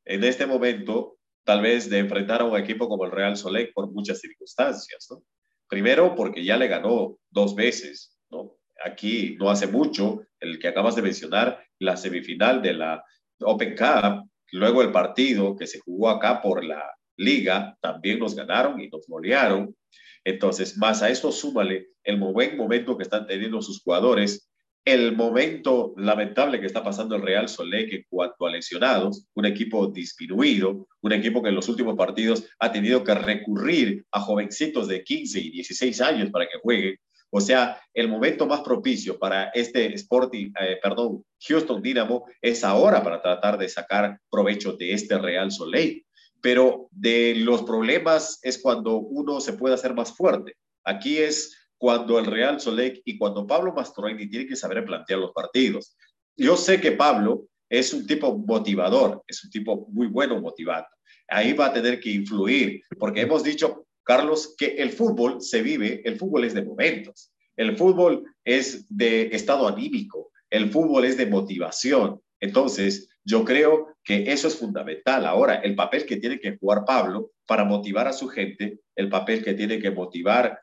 S2: en este momento, tal vez, de enfrentar a un equipo como el Real Soleil por muchas circunstancias, ¿no? Primero, porque ya le ganó dos veces, ¿no? Aquí no hace mucho, el que acabas de mencionar, la semifinal de la Open Cup, luego el partido que se jugó acá por la liga, también nos ganaron y nos golearon. Entonces, más a esto súmale el buen momento que están teniendo sus jugadores el momento lamentable que está pasando el Real Soleil en cuanto a lesionados, un equipo disminuido, un equipo que en los últimos partidos ha tenido que recurrir a jovencitos de 15 y 16 años para que jueguen. O sea, el momento más propicio para este Sporting, eh, perdón, Houston Dynamo es ahora para tratar de sacar provecho de este Real Soleil. Pero de los problemas es cuando uno se puede hacer más fuerte. Aquí es cuando el Real Solec y cuando Pablo Mastroeni tiene que saber plantear los partidos. Yo sé que Pablo es un tipo motivador, es un tipo muy bueno motivando. Ahí va a tener que influir, porque hemos dicho, Carlos, que el fútbol se vive, el fútbol es de momentos, el fútbol es de estado anímico, el fútbol es de motivación. Entonces, yo creo que eso es fundamental. Ahora, el papel que tiene que jugar Pablo para motivar a su gente, el papel que tiene que motivar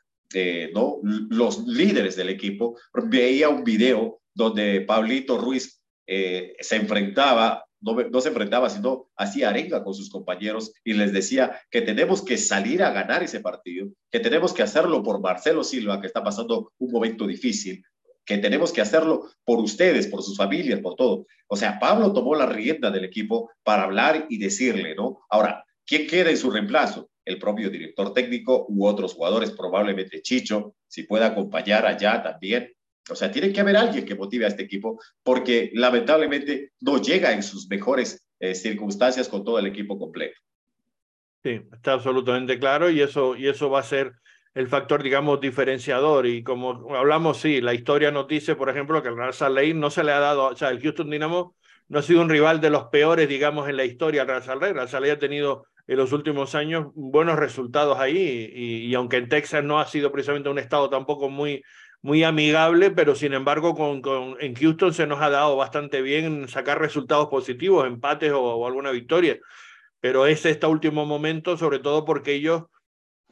S2: ¿no? los líderes del equipo, veía un video donde Pablito Ruiz eh, se enfrentaba, no, no, se enfrentaba, sino hacía arenga con sus compañeros y les decía que tenemos que salir a ganar ese partido, que tenemos que hacerlo por Marcelo Silva, que está pasando un momento difícil, que tenemos que hacerlo por ustedes, por sus familias, por todo. O sea, Pablo tomó la rienda del equipo para hablar y decirle, ¿no? Ahora, ¿quién queda en su reemplazo? El propio director técnico u otros jugadores, probablemente Chicho, si puede acompañar allá también. O sea, tiene que haber alguien que motive a este equipo porque lamentablemente no llega en sus mejores eh, circunstancias con todo el equipo completo.
S1: Sí, está absolutamente claro y eso, y eso va a ser el factor, digamos, diferenciador. Y como hablamos, sí, la historia nos dice, por ejemplo, que el Real Salt no se le ha dado, o sea, el Houston Dynamo no ha sido un rival de los peores, digamos, en la historia del Real Salt Lake. El Real ha tenido en los últimos años buenos resultados ahí y, aunque en Texas no ha sido precisamente un estado tampoco muy, muy amigable, pero sin embargo con, con, en Houston se nos ha dado bastante bien sacar resultados positivos, empates o, alguna victoria. Pero es este último momento, sobre todo porque ellos,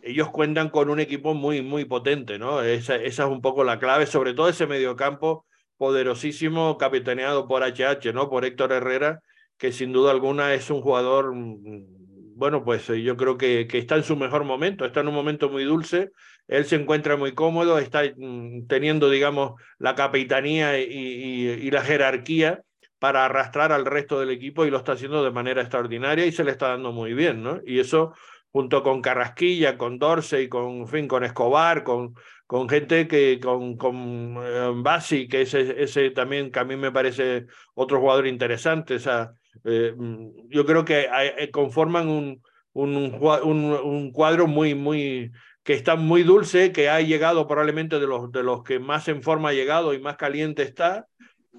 S1: ellos cuentan con un equipo muy, muy potente, ¿no? Esa, esa es un poco la clave, sobre todo ese mediocampo poderosísimo capitaneado por HH, ¿no? Por Héctor Herrera, que sin duda alguna es un jugador mm, bueno, pues eh, yo creo que, que, está en su mejor momento, está en un momento muy dulce, él se encuentra muy cómodo, está mm, teniendo, digamos, la capitanía y, la jerarquía para arrastrar al resto del equipo y lo está haciendo de manera extraordinaria y se le está dando muy bien, ¿no? Y eso junto con Carrasquilla, con Dorsey, con, fin, con Escobar, con, con gente que, con, con eh, Basi, que ese, ese también que a mí me parece otro jugador interesante, o sea, eh, mm, yo creo que eh, conforman un, un, un, cuadro muy, muy, que está muy dulce, que ha llegado probablemente de los, de los que más en forma ha llegado y más caliente está.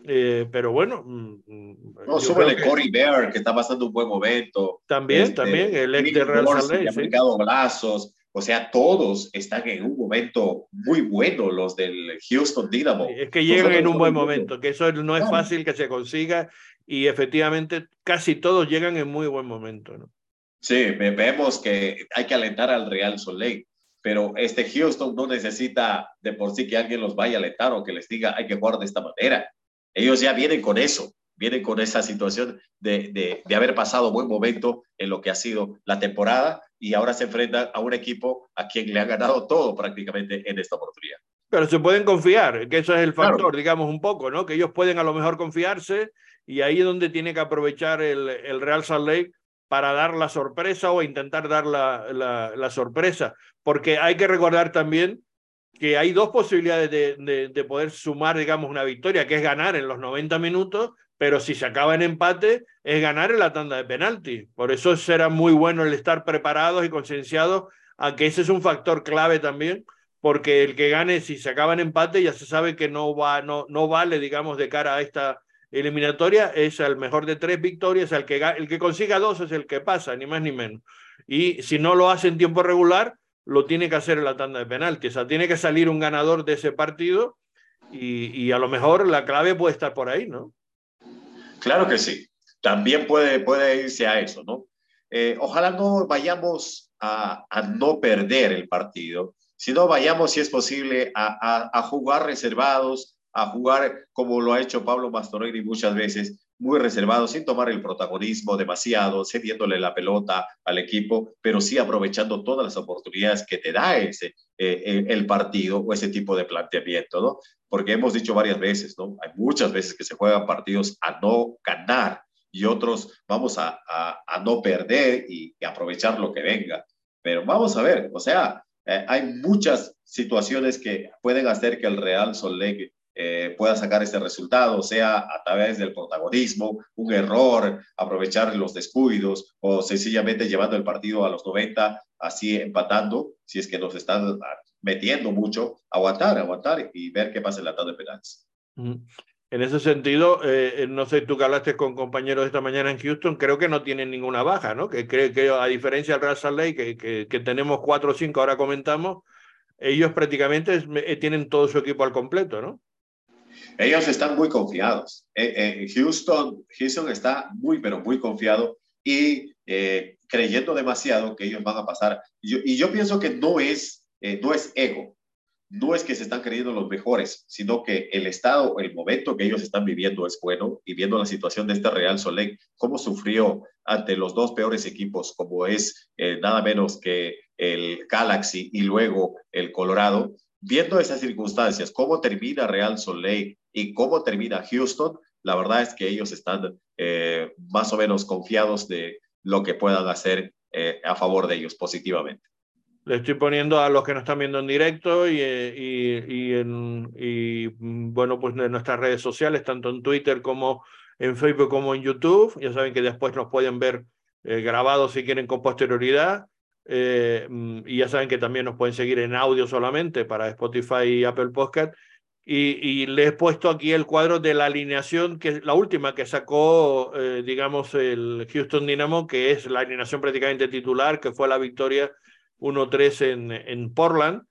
S1: Eh, pero bueno. Mm,
S2: mm, no, súbele Cory Bear, que está pasando un buen momento.
S1: También, este, también, el ex de Real Salt
S2: Sí. O sea, todos están en un momento muy bueno, los del Houston Dynamo.
S1: Es que llegan en un buen momento, que eso no es fácil que se consiga y efectivamente casi todos llegan en muy buen momento. ¿no?
S2: Sí, vemos que hay que alentar al Real Soleil, pero este Houston no necesita de por sí que alguien los vaya a alentar o que les diga hay que jugar de esta manera. Ellos ya vienen con eso, vienen con esa situación de, de, de haber pasado buen momento en lo que ha sido la temporada y ahora se enfrentan a un equipo a quien le ha ganado todo prácticamente en esta oportunidad.
S1: Pero se pueden confiar, que eso es el factor, digamos, un poco, ¿no? Que ellos pueden a lo mejor confiarse y ahí es donde tiene que aprovechar el, el Real Salt Lake para dar la sorpresa o intentar dar la, la, sorpresa, porque hay que recordar también que hay dos posibilidades de, de, de, poder sumar, digamos, una victoria, que es ganar en los 90 minutos, pero si se acaba en empate, es ganar en la tanda de penalti. Por eso será muy bueno el estar preparados y concienciados a que ese es un factor clave también, porque el que gane, si se acaba en empate, ya se sabe que no, va, no, no vale, digamos, de cara a esta eliminatoria es el mejor de tres victorias, el que, el que consiga dos es el que pasa, ni más ni menos. Y si no lo hace en tiempo regular, lo tiene que hacer en la tanda de penaltis. O sea, tiene que salir un ganador de ese partido y, y, a lo mejor la clave puede estar por ahí, ¿no?
S2: Claro que sí. También puede, puede irse a eso, ¿no? Eh, ojalá no vayamos a, a, no perder el partido, sino vayamos, si es posible, a, a jugar reservados, a jugar como lo ha hecho Pablo Mastroianni muchas veces, muy reservado, sin tomar el protagonismo demasiado, cediéndole la pelota al equipo, pero sí aprovechando todas las oportunidades que te da ese, eh, el partido o ese tipo de planteamiento, ¿no? Porque hemos dicho varias veces, ¿no? Hay muchas veces que se juegan partidos a no ganar y otros vamos a, a, a no perder y, y, aprovechar lo que venga. Pero vamos a ver, o sea, eh, hay muchas situaciones que pueden hacer que el Real Solegue eh, pueda sacar este resultado, sea a través del protagonismo, un error, aprovechar los descuidos o sencillamente llevando el partido a los 90, así empatando, si es que nos están metiendo mucho, aguantar, aguantar y ver qué pasa en la tanda de penales.
S1: En ese sentido, eh, no sé, tú que hablaste con compañeros esta mañana en Houston, creo que no tienen ninguna baja, ¿no? Que creo que a diferencia del Real Salt Lake, que, que, que tenemos cuatro o cinco, ahora comentamos, ellos prácticamente eh, tienen todo su equipo al completo, ¿no?
S2: Ellos están muy confiados. Eh, eh, Houston, Houston está muy, pero muy confiado y eh, creyendo demasiado que ellos van a pasar. Yo, y yo pienso que no es, eh, no es ego, no es que se están creyendo los mejores, sino que el estado, el momento que ellos están viviendo es bueno y viendo la situación de este Real Soleil, cómo sufrió ante los dos peores equipos, como es eh, nada menos que el Galaxy y luego el Colorado, viendo esas circunstancias, cómo termina Real Soleil y cómo termina Houston, la verdad es que ellos están eh, más o menos confiados de lo que puedan hacer eh, a favor de ellos positivamente.
S1: Le estoy poniendo a los que nos están viendo en directo y, y, y, en, y bueno, pues en nuestras redes sociales, tanto en Twitter como en Facebook como en YouTube. Ya saben que después nos pueden ver eh, grabados si quieren con posterioridad. Eh, y ya saben que también nos pueden seguir en audio solamente para Spotify y Apple Podcast. Y, y les he puesto aquí el cuadro de la alineación, que es la última que sacó, eh, digamos, el Houston Dynamo, que es la alineación prácticamente titular, que fue la victoria 1-3 en, en Portland.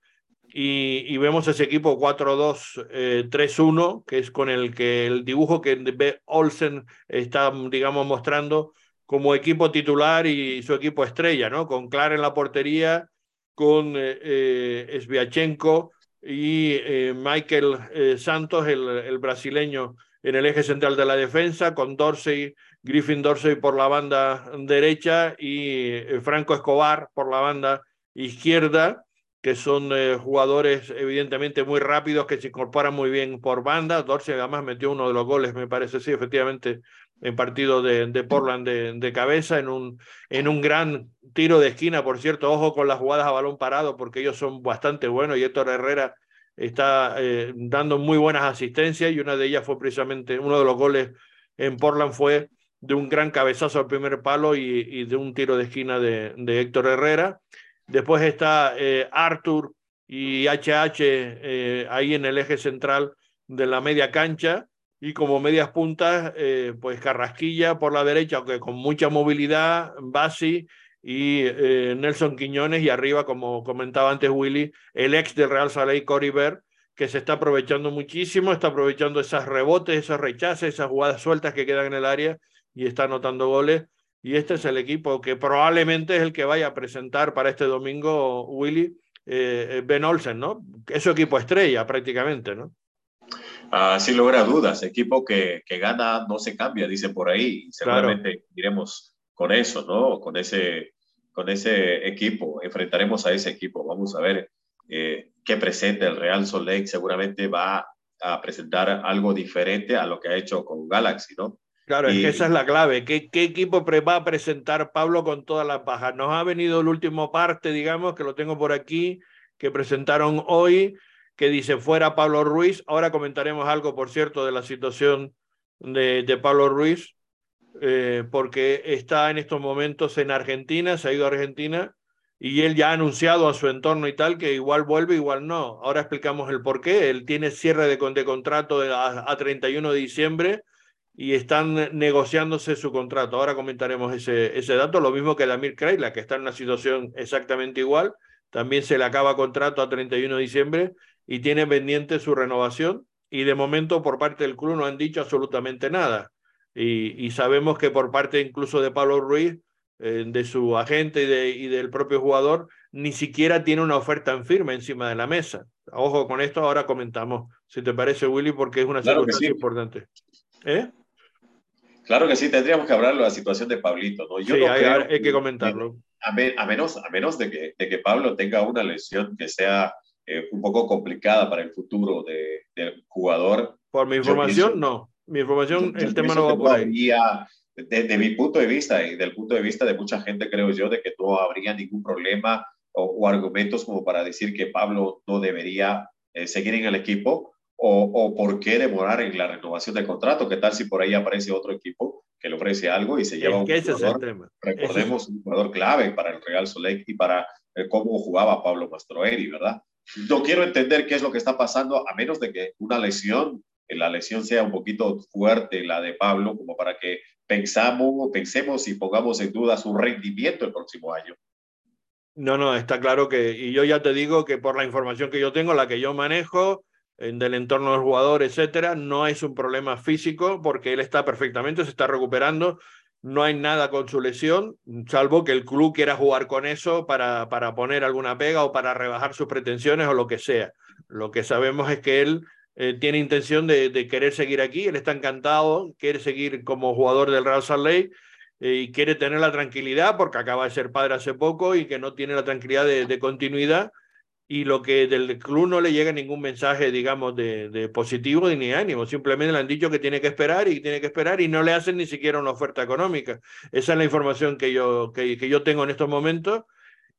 S1: Y, y, vemos ese equipo 4-2-3-1, eh, que es con el que el dibujo que Olsen está, digamos, mostrando como equipo titular y su equipo estrella, ¿no? Con Clara en la portería, con eh, eh, Sviachenko y eh, Michael eh, Santos, el, brasileño, en el eje central de la defensa, con Dorsey, Griffin Dorsey por la banda derecha y Franco Escobar por la banda izquierda, que son jugadores evidentemente muy rápidos que se incorporan muy bien por banda. Dorsey además metió uno de los goles, me parece, sí, efectivamente, en partido de, de Portland de, cabeza, en un, en un gran tiro de esquina, por cierto, ojo con las jugadas a balón parado, porque ellos son bastante buenos y Héctor Herrera está eh, dando muy buenas asistencias y una de ellas fue precisamente, uno de los goles en Portland fue de un gran cabezazo al primer palo y, y de un tiro de esquina de, de Héctor Herrera. Después está eh, Arthur y HH eh, ahí en el eje central de la media cancha y como medias puntas, eh, pues Carrasquilla por la derecha, aunque con mucha movilidad, Basi y eh, Nelson Quiñones, y arriba, como comentaba antes Willy, el ex del Real Salé, Cory Ver, que se está aprovechando muchísimo, está aprovechando esos rebotes, esos rechaces, esas jugadas sueltas que quedan en el área y está anotando goles. Y este es el equipo que probablemente es el que vaya a presentar para este domingo Willy eh, Ben Olsen, ¿no? Es su equipo estrella prácticamente, ¿no?
S2: Uh, sin lugar a dudas, equipo que, que, gana no se cambia, dicen por ahí. Seguramente claro. iremos con eso, ¿no? Con ese, con ese equipo, enfrentaremos a ese equipo. Vamos a ver eh, qué presenta el Real Salt Lake. Seguramente va a presentar algo diferente a lo que ha hecho con Galaxy, ¿no?
S1: Claro, y, es que esa es la clave. ¿Qué, ¿Qué, equipo va a presentar Pablo con todas las bajas? Nos ha venido el último parte, digamos, que lo tengo por aquí, que presentaron hoy que dice fuera Pablo Ruiz. Ahora comentaremos algo, por cierto, de la situación de, de Pablo Ruiz, eh, porque está en estos momentos en Argentina, se ha ido a Argentina y él ya ha anunciado a su entorno y tal que igual vuelve, igual no. Ahora explicamos el por qué. Él tiene cierre de, de contrato a, a 31 de diciembre y están negociándose su contrato. Ahora comentaremos ese, ese dato, lo mismo que Damir Kreila, que está en una situación exactamente igual. También se le acaba contrato a 31 de diciembre y tiene pendiente su renovación y de momento por parte del club no han dicho absolutamente nada. y, sabemos que por parte incluso de Pablo Ruiz, eh, de su agente y, de, y del propio jugador, ni siquiera tiene una oferta en firme encima de la mesa. Ojo con esto, ahora comentamos, si te parece, Willy, porque es una situación importante. ¿Eh?
S2: Claro que sí, tendríamos que hablar de la situación de Pablito. ¿no?
S1: Yo sí, hay, que comentarlo.
S2: A, menos, a menos de que, de que Pablo tenga una lesión que sea eh, un poco complicada para el futuro de, del jugador.
S1: Por mi información, no. Mi información, el tema no va por ahí.
S2: Desde mi punto de vista y del punto de vista de mucha gente, creo yo, de que no habría ningún problema o, argumentos como para decir que Pablo no debería eh, seguir en el equipo o, o, por qué demorar en la renovación del contrato. ¿Qué tal si por ahí aparece otro equipo que le ofrece algo y se lleva un jugador? Recordemos un jugador clave para el Real Soleil y para eh, cómo jugaba Pablo Mastroeri, ¿verdad? No quiero entender qué es lo que está pasando, a menos de que una lesión, la lesión sea un poquito fuerte, la de Pablo, como para que pensamos, pensemos y pongamos en duda su rendimiento el próximo año.
S1: No, no, está claro que, y yo ya te digo que por la información que yo tengo, la que yo manejo, del entorno del jugador, etcétera, no es un problema físico porque él está perfectamente, se está recuperando, no hay nada con su lesión, salvo que el club quiera jugar con eso para, para poner alguna pega o para rebajar sus pretensiones o lo que sea. Lo que sabemos es que él eh, tiene intención de, querer seguir aquí, él está encantado, quiere seguir como jugador del Real Salt Lake eh, y quiere tener la tranquilidad porque acaba de ser padre hace poco y que no tiene la tranquilidad de, continuidad y lo que del club no le llega ningún mensaje, digamos, de, de, positivo ni ánimo. Simplemente le han dicho que tiene que esperar y tiene que esperar y no le hacen ni siquiera una oferta económica. Esa es la información que yo, que, que yo tengo en estos momentos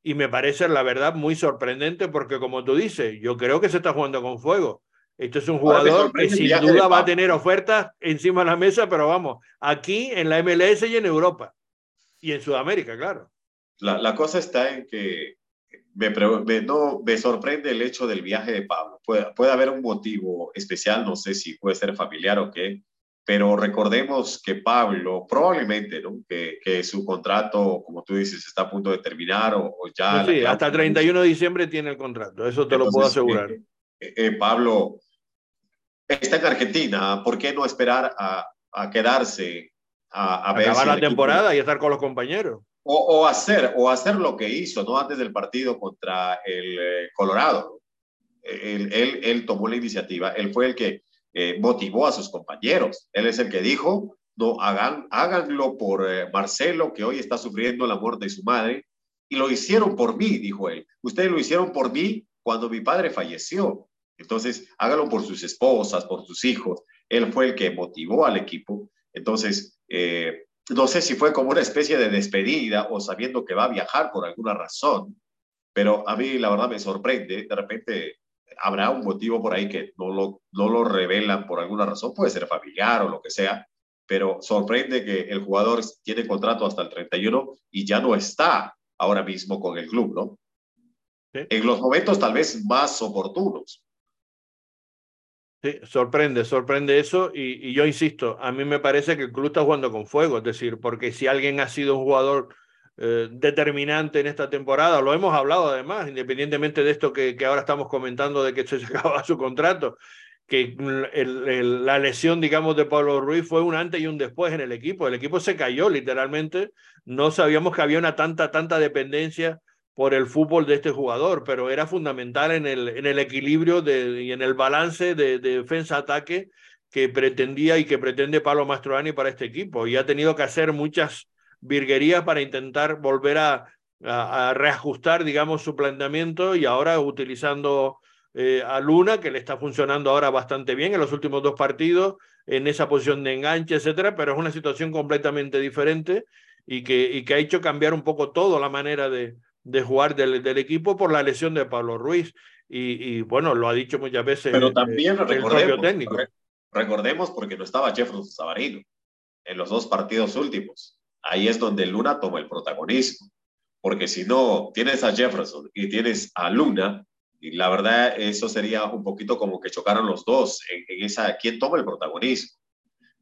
S1: y me parece, la verdad, muy sorprendente porque, como tú dices, yo creo que se está jugando con fuego. Esto es un jugador que sin duda va a tener ofertas encima de la mesa, pero vamos, aquí en la MLS y en Europa. Y en Sudamérica, claro.
S2: La, la cosa está en que me, me, no, me sorprende el hecho del viaje de Pablo. Puede, puede haber un motivo especial, no sé si puede ser familiar o qué, pero recordemos que Pablo probablemente, ¿no? Que, que, su contrato, como tú dices, está a punto de terminar o, ya...
S1: sí, hasta el 31 de diciembre tiene el contrato, eso te lo puedo asegurar.
S2: Eh, eh, Pablo está en Argentina, ¿por qué no esperar a, a quedarse a, a
S1: ver acabar la temporada y estar con los compañeros?
S2: O, hacer, o hacer lo que hizo, ¿no? Antes del partido contra el eh, Colorado. Él, él, tomó la iniciativa, él fue el que eh, motivó a sus compañeros. Él es el que dijo, no, hagan, háganlo por eh, Marcelo, que hoy está sufriendo la muerte de su madre, y lo hicieron por mí, dijo él. Ustedes lo hicieron por mí cuando mi padre falleció. Entonces, hágalo por sus esposas, por sus hijos. Él fue el que motivó al equipo. Entonces, no sé si fue como una especie de despedida o sabiendo que va a viajar por alguna razón, pero a mí la verdad me sorprende. De repente habrá un motivo por ahí que no lo, no lo revelan por alguna razón, puede ser familiar o lo que sea, pero sorprende que el jugador tiene contrato hasta el 31 y ya no está ahora mismo con el club, ¿no? ¿Sí? En los momentos tal vez más oportunos.
S1: Sí, sorprende, sorprende eso y, yo insisto, a mí me parece que el club está jugando con fuego, es decir, porque si alguien ha sido un jugador eh, determinante en esta temporada, lo hemos hablado además, independientemente de esto que, ahora estamos comentando de que se acaba su contrato, que la lesión, digamos, de Pablo Ruiz fue un antes y un después en el equipo, el equipo se cayó literalmente, no sabíamos que había una tanta, tanta dependencia por el fútbol de este jugador, pero era fundamental en el, en el equilibrio de, y en el balance de, de defensa-ataque que pretendía y que pretende Pablo Mastroani para este equipo. Y ha tenido que hacer muchas virguerías para intentar volver a, a, a reajustar, digamos, su planteamiento y ahora utilizando eh, a Luna, que le está funcionando ahora bastante bien en los últimos dos partidos, en esa posición de enganche, etcétera, pero es una situación completamente diferente y que, y que ha hecho cambiar un poco todo la manera de, de jugar del, del, equipo por la lesión de Pablo Ruiz. Y, y bueno, lo ha dicho muchas veces
S2: Pero también el, recordemos, técnico. recordemos porque no estaba Jefferson Sabarino en los dos partidos últimos. Ahí es donde Luna toma el protagonismo. Porque si no tienes a Jefferson y tienes a Luna, y la verdad eso sería un poquito como que chocaron los dos en, en esa, ¿quién toma el protagonismo?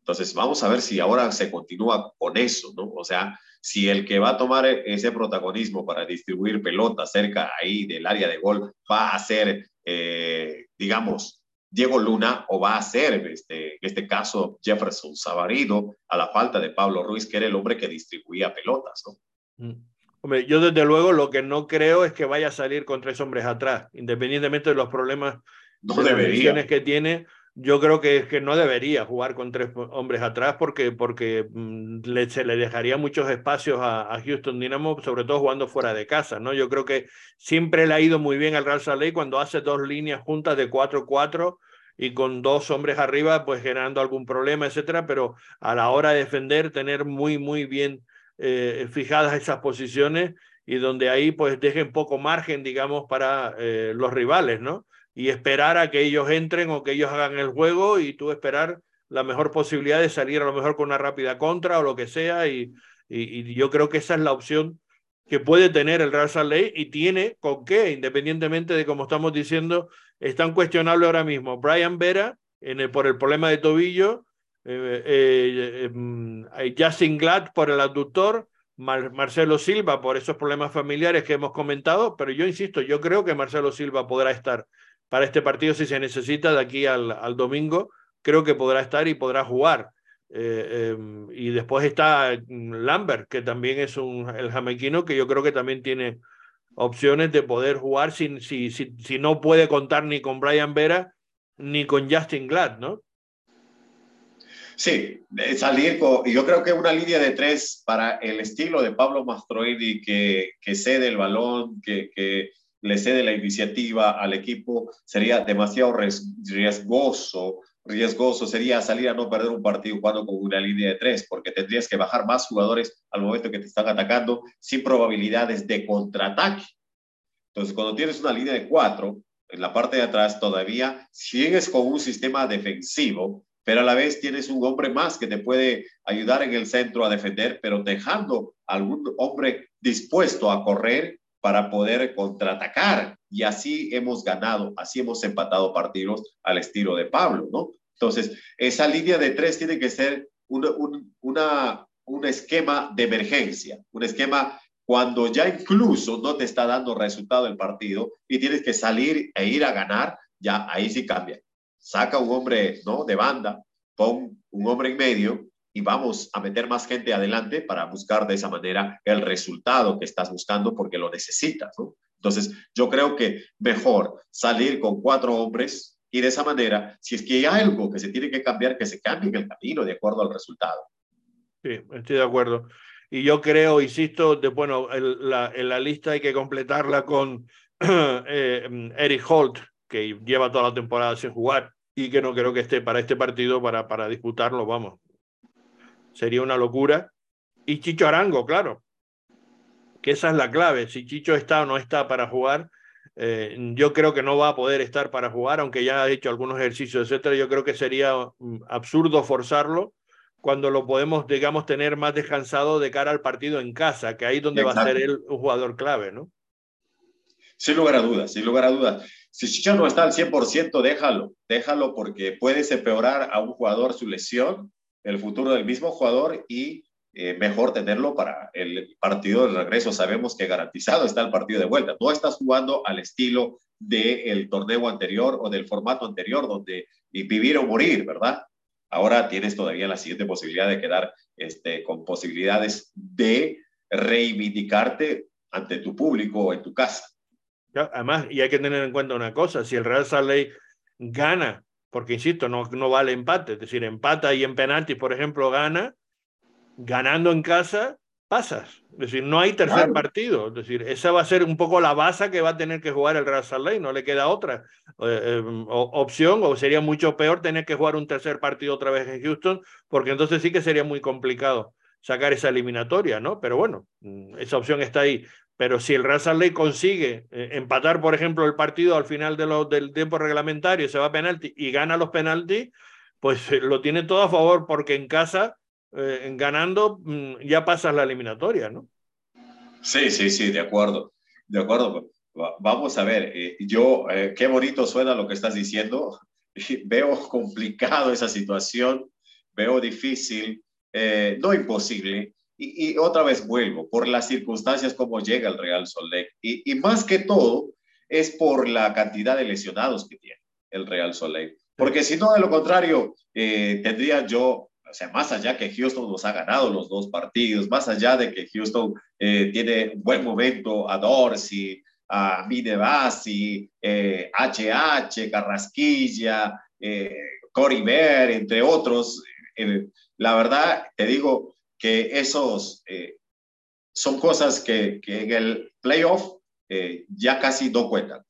S2: Entonces vamos a ver si ahora se continúa con eso, ¿no? O sea, si el que va a tomar ese protagonismo para distribuir pelota cerca ahí del área de gol va a ser, eh, digamos, Diego Luna o va a ser, este, en este caso, Jefferson Savarido, a la falta de Pablo Ruiz, que era el hombre que distribuía pelotas, ¿no?
S1: Mm. Hombre, yo desde luego lo que no creo es que vaya a salir con tres hombres atrás, independientemente de los problemas
S2: no debería.
S1: que tiene yo creo que, que no debería jugar con tres hombres atrás porque, porque mm, le, se le dejaría muchos espacios a, Houston Dynamo, sobre todo jugando fuera de casa. ¿no? Yo creo que siempre le ha ido muy bien al Real Salt cuando hace dos líneas juntas de 4-4 y con dos hombres arriba, pues generando algún problema, etcétera, pero a la hora de defender, tener muy, muy bien eh, fijadas esas posiciones y donde ahí pues dejen poco margen, digamos, para eh, los rivales, ¿no? Y esperar a que ellos entren o que ellos hagan el juego y tú esperar la mejor posibilidad de salir a lo mejor con una rápida contra o lo que sea y, y, yo creo que esa es la opción que puede tener el Real Salt y tiene con qué, independientemente de como estamos diciendo, están cuestionables ahora mismo. Brian Vera por el problema de tobillo, eh, eh, em, Justin Glad por el abductor, Marcelo Silva por esos problemas familiares que hemos comentado, pero yo insisto, yo creo que Marcelo Silva podrá estar para este partido si se necesita de aquí al, domingo. Creo que podrá estar y podrá jugar. Eh, em, y después está Lambert, que también es un, el jamaiquino, que yo creo que también tiene opciones de poder jugar sin, si, si, si no puede contar ni con Brian Vera ni con Justin Glad, ¿no?
S2: Sí, salir con, yo creo que una línea de tres para el estilo de Pablo Mastroidi que, que cede el balón, que, que le cede la iniciativa al equipo, sería demasiado riesgoso. Riesgoso sería salir a no perder un partido jugando con una línea de tres, porque tendrías que bajar más jugadores al momento que te están atacando sin probabilidades de contraataque. Entonces, cuando tienes una línea de cuatro, en la parte de atrás todavía sigues con un sistema defensivo, pero a la vez tienes un hombre más que te puede ayudar en el centro a defender, pero dejando algún hombre dispuesto a correr para poder contraatacar. Y así hemos ganado, así hemos empatado partidos al estilo de Pablo, ¿no? Entonces, esa línea de tres tiene que ser un, una, un esquema de emergencia, un esquema cuando ya incluso no te está dando resultado el partido y tienes que salir e ir a ganar, ya ahí sí cambia. Saca un hombre, ¿no? De banda, pon un hombre en medio y vamos a meter más gente adelante para buscar de esa manera el resultado que estás buscando porque lo necesitas, ¿no? Entonces, yo creo que mejor salir con cuatro hombres y de esa manera, si es que hay algo que se tiene que cambiar, que se cambie en el camino de acuerdo al resultado.
S1: Sí, estoy de acuerdo. Y yo creo, insisto, de, bueno, la, en la lista hay que completarla con eh, Eric Holt, que lleva toda la temporada sin jugar y que no creo que esté para este partido para, para disputarlo, vamos, sería una locura. Y Chicho Arango, claro, que esa es la clave. Si Chicho está o no está para jugar, eh, yo creo que no va a poder estar para jugar, aunque ya ha hecho algunos ejercicios, etcétera. Yo creo que sería mm, absurdo forzarlo cuando lo podemos, digamos, tener más descansado de cara al partido en casa, que ahí es donde va a ser él un jugador clave, ¿no?
S2: Sin lugar a dudas, sin lugar a dudas. Si Chicho no está al 100%, déjalo, déjalo porque puedes empeorar a un jugador su lesión el futuro del mismo jugador y eh, mejor tenerlo para el partido de regreso. Sabemos que garantizado está el partido de vuelta. No estás jugando al estilo del torneo anterior o del formato anterior, donde vivir o morir, ¿verdad? Ahora tienes todavía la siguiente posibilidad de quedar este, con posibilidades de reivindicarte ante tu público o en tu casa.
S1: Además, y hay que tener en cuenta una cosa, si el Real Salt gana porque insisto, no, no vale empate, es decir, empata y en penaltis, por ejemplo, gana, ganando en casa, pasas. Es decir, no hay tercer partido. Es decir, esa va a ser un poco la base que va a tener que jugar el Real Salt no le queda otra eh, em, opción, o sería mucho peor tener que jugar un tercer partido otra vez en Houston, porque entonces sí que sería muy complicado sacar esa eliminatoria, ¿no? Pero bueno, mm, esa opción está ahí. Pero si el Real Salt consigue eh, empatar, por ejemplo, el partido al final del tiempo reglamentario, se va a penalti y gana los penaltis, pues eh, lo tiene todo a favor porque en casa, eh, ganando, mm, ya pasas la eliminatoria, ¿no?
S2: Sí, sí, sí, de acuerdo. De acuerdo. Vamos a ver, yo, qué bonito suena lo que estás diciendo. Veo complicado esa situación, veo difícil, no imposible, y, otra vez vuelvo, por las circunstancias como llega el Real Soleil. Y, y, más que todo, es por la cantidad de lesionados que tiene el Real Soleil. Porque si no, de lo contrario, eh, tendría yo, o sea, más allá que Houston nos ha ganado los dos partidos, más allá de que Houston eh, tiene buen momento a Dorsey, a Mide Bassi, eh, HH, Carrasquilla, eh, Cory Bear, entre otros, la verdad, te digo que esos son cosas que, que en el playoff ya casi no cuentan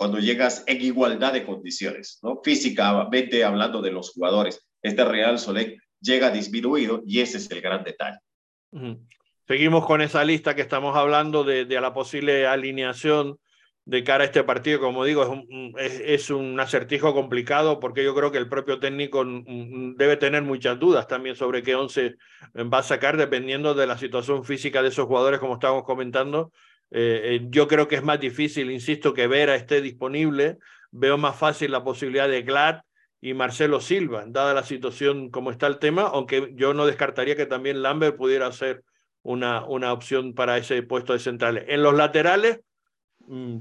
S2: cuando llegas en igualdad de condiciones, ¿no? Físicamente hablando de los jugadores. Este Real Soleil llega disminuido y ese es el gran detalle.
S1: Seguimos con esa lista que estamos hablando de, de, la posible alineación de cara a este partido. Como digo, es un, es, un, acertijo complicado porque yo creo que el propio técnico debe tener muchas dudas también sobre qué once va a sacar dependiendo de la situación física de esos jugadores, como estábamos comentando eh, eh, yo creo que es más difícil, insisto, que Vera esté disponible. Veo más fácil la posibilidad de Glad y Marcelo Silva, dada la situación como está el tema, aunque yo no descartaría que también Lambert pudiera ser una, una opción para ese puesto de centrales. En los laterales,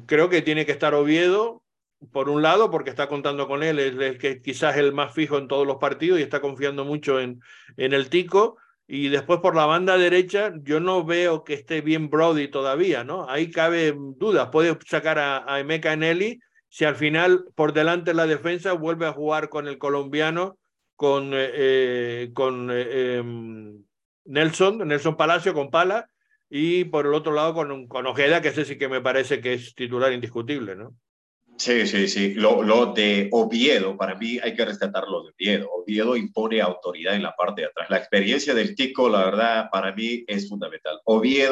S1: creo que tiene que estar Oviedo, por un lado, porque está contando con él, es el quizás el más fijo en todos los partidos y está confiando mucho en, en el Tico. Y después por la banda derecha, yo no veo que esté bien Brody todavía, ¿no? Ahí cabe dudas. Puede sacar a, a Emeka Nelly si al final por delante la defensa vuelve a jugar con el colombiano, con, eh, eh con eh, em, Nelson, Nelson Palacio, con Pala, y por el otro lado con, con Ojeda, que ese sí que me parece que es titular indiscutible, ¿no?
S2: Sí, sí, sí. Lo, lo, de Oviedo, para mí hay que rescatar lo de Oviedo. Oviedo impone autoridad en la parte de atrás. La experiencia del Tico, la verdad, para mí es fundamental. Oviedo